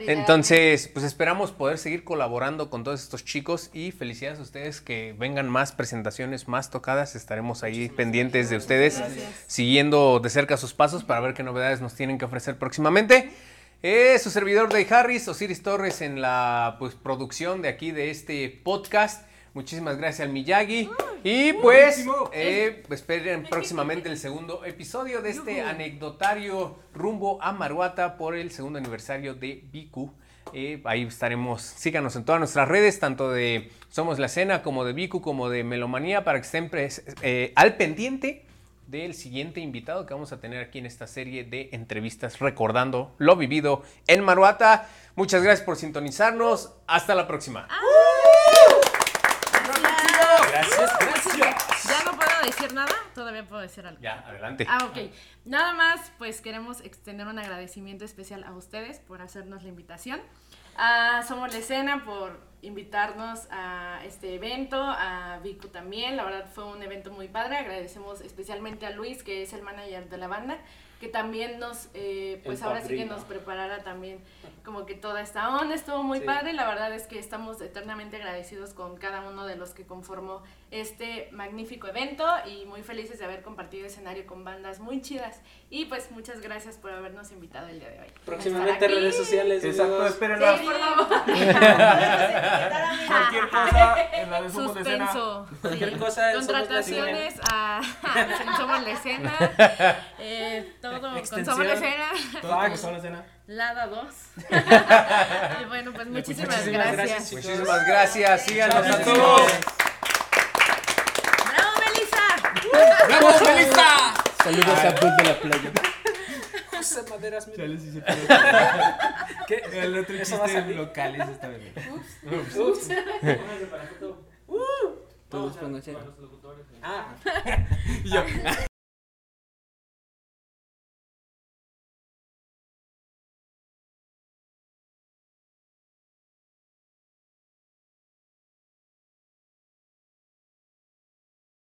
Entonces, pues esperamos poder seguir colaborando con todos estos chicos y felicidades a ustedes que vengan más presentaciones, más tocadas. Estaremos ahí pendientes de ustedes, siguiendo de cerca sus pasos para ver qué novedades nos tienen que ofrecer próximamente. Eh, su servidor Day Harris, Osiris Torres en la pues, producción de aquí de este podcast. Muchísimas gracias al Miyagi. Y pues eh, esperen próximamente el segundo episodio de este anecdotario rumbo a Maruata por el segundo aniversario de Biku. Eh, ahí estaremos, síganos en todas nuestras redes, tanto de Somos la Escena como de Biku como de Melomanía, para que estén eh, al pendiente del siguiente invitado que vamos a tener aquí en esta serie de entrevistas recordando lo vivido en Maruata. Muchas gracias por sintonizarnos. Hasta la próxima. Gracias, gracias. ya no puedo decir nada, todavía puedo decir algo. Ya, adelante. Ah, ok. Nada más, pues queremos extender un agradecimiento especial a ustedes por hacernos la invitación. A Somos la Escena por invitarnos a este evento, a Vico también. La verdad fue un evento muy padre. Agradecemos especialmente a Luis, que es el manager de la banda, que también nos, eh, pues El ahora sí que nos preparara también como que toda esta onda. Estuvo muy Sí. padre. La verdad es que estamos eternamente agradecidos con cada uno de los que conformó este magnífico evento y muy felices de haber compartido escenario con bandas muy chidas. Y pues muchas gracias por habernos invitado el día de hoy. Próximamente redes sociales. Exacto, amigos. espérenla. Sí, por favor. Cualquier cosa en la de Somos la Escena. Suspenso. Cualquier sí. cosa Somos Contrataciones a, en Somos la Escena. Eh, todo con Extensión. Somos la Escena. Todo como Somos la Escena. Lada 2. y bueno, pues muchísimas, Muchísimas gracias. gracias. Muchísimas gracias. Síganos a todos. ¡Bravo, Melissa! Saludos a Bud de la playa. José Maderas, mira. Chale, sí se ¿Qué? El otro Eso chiste local ese está bien. Ups. Para foto. Todos pónganse. Ah. Y yo,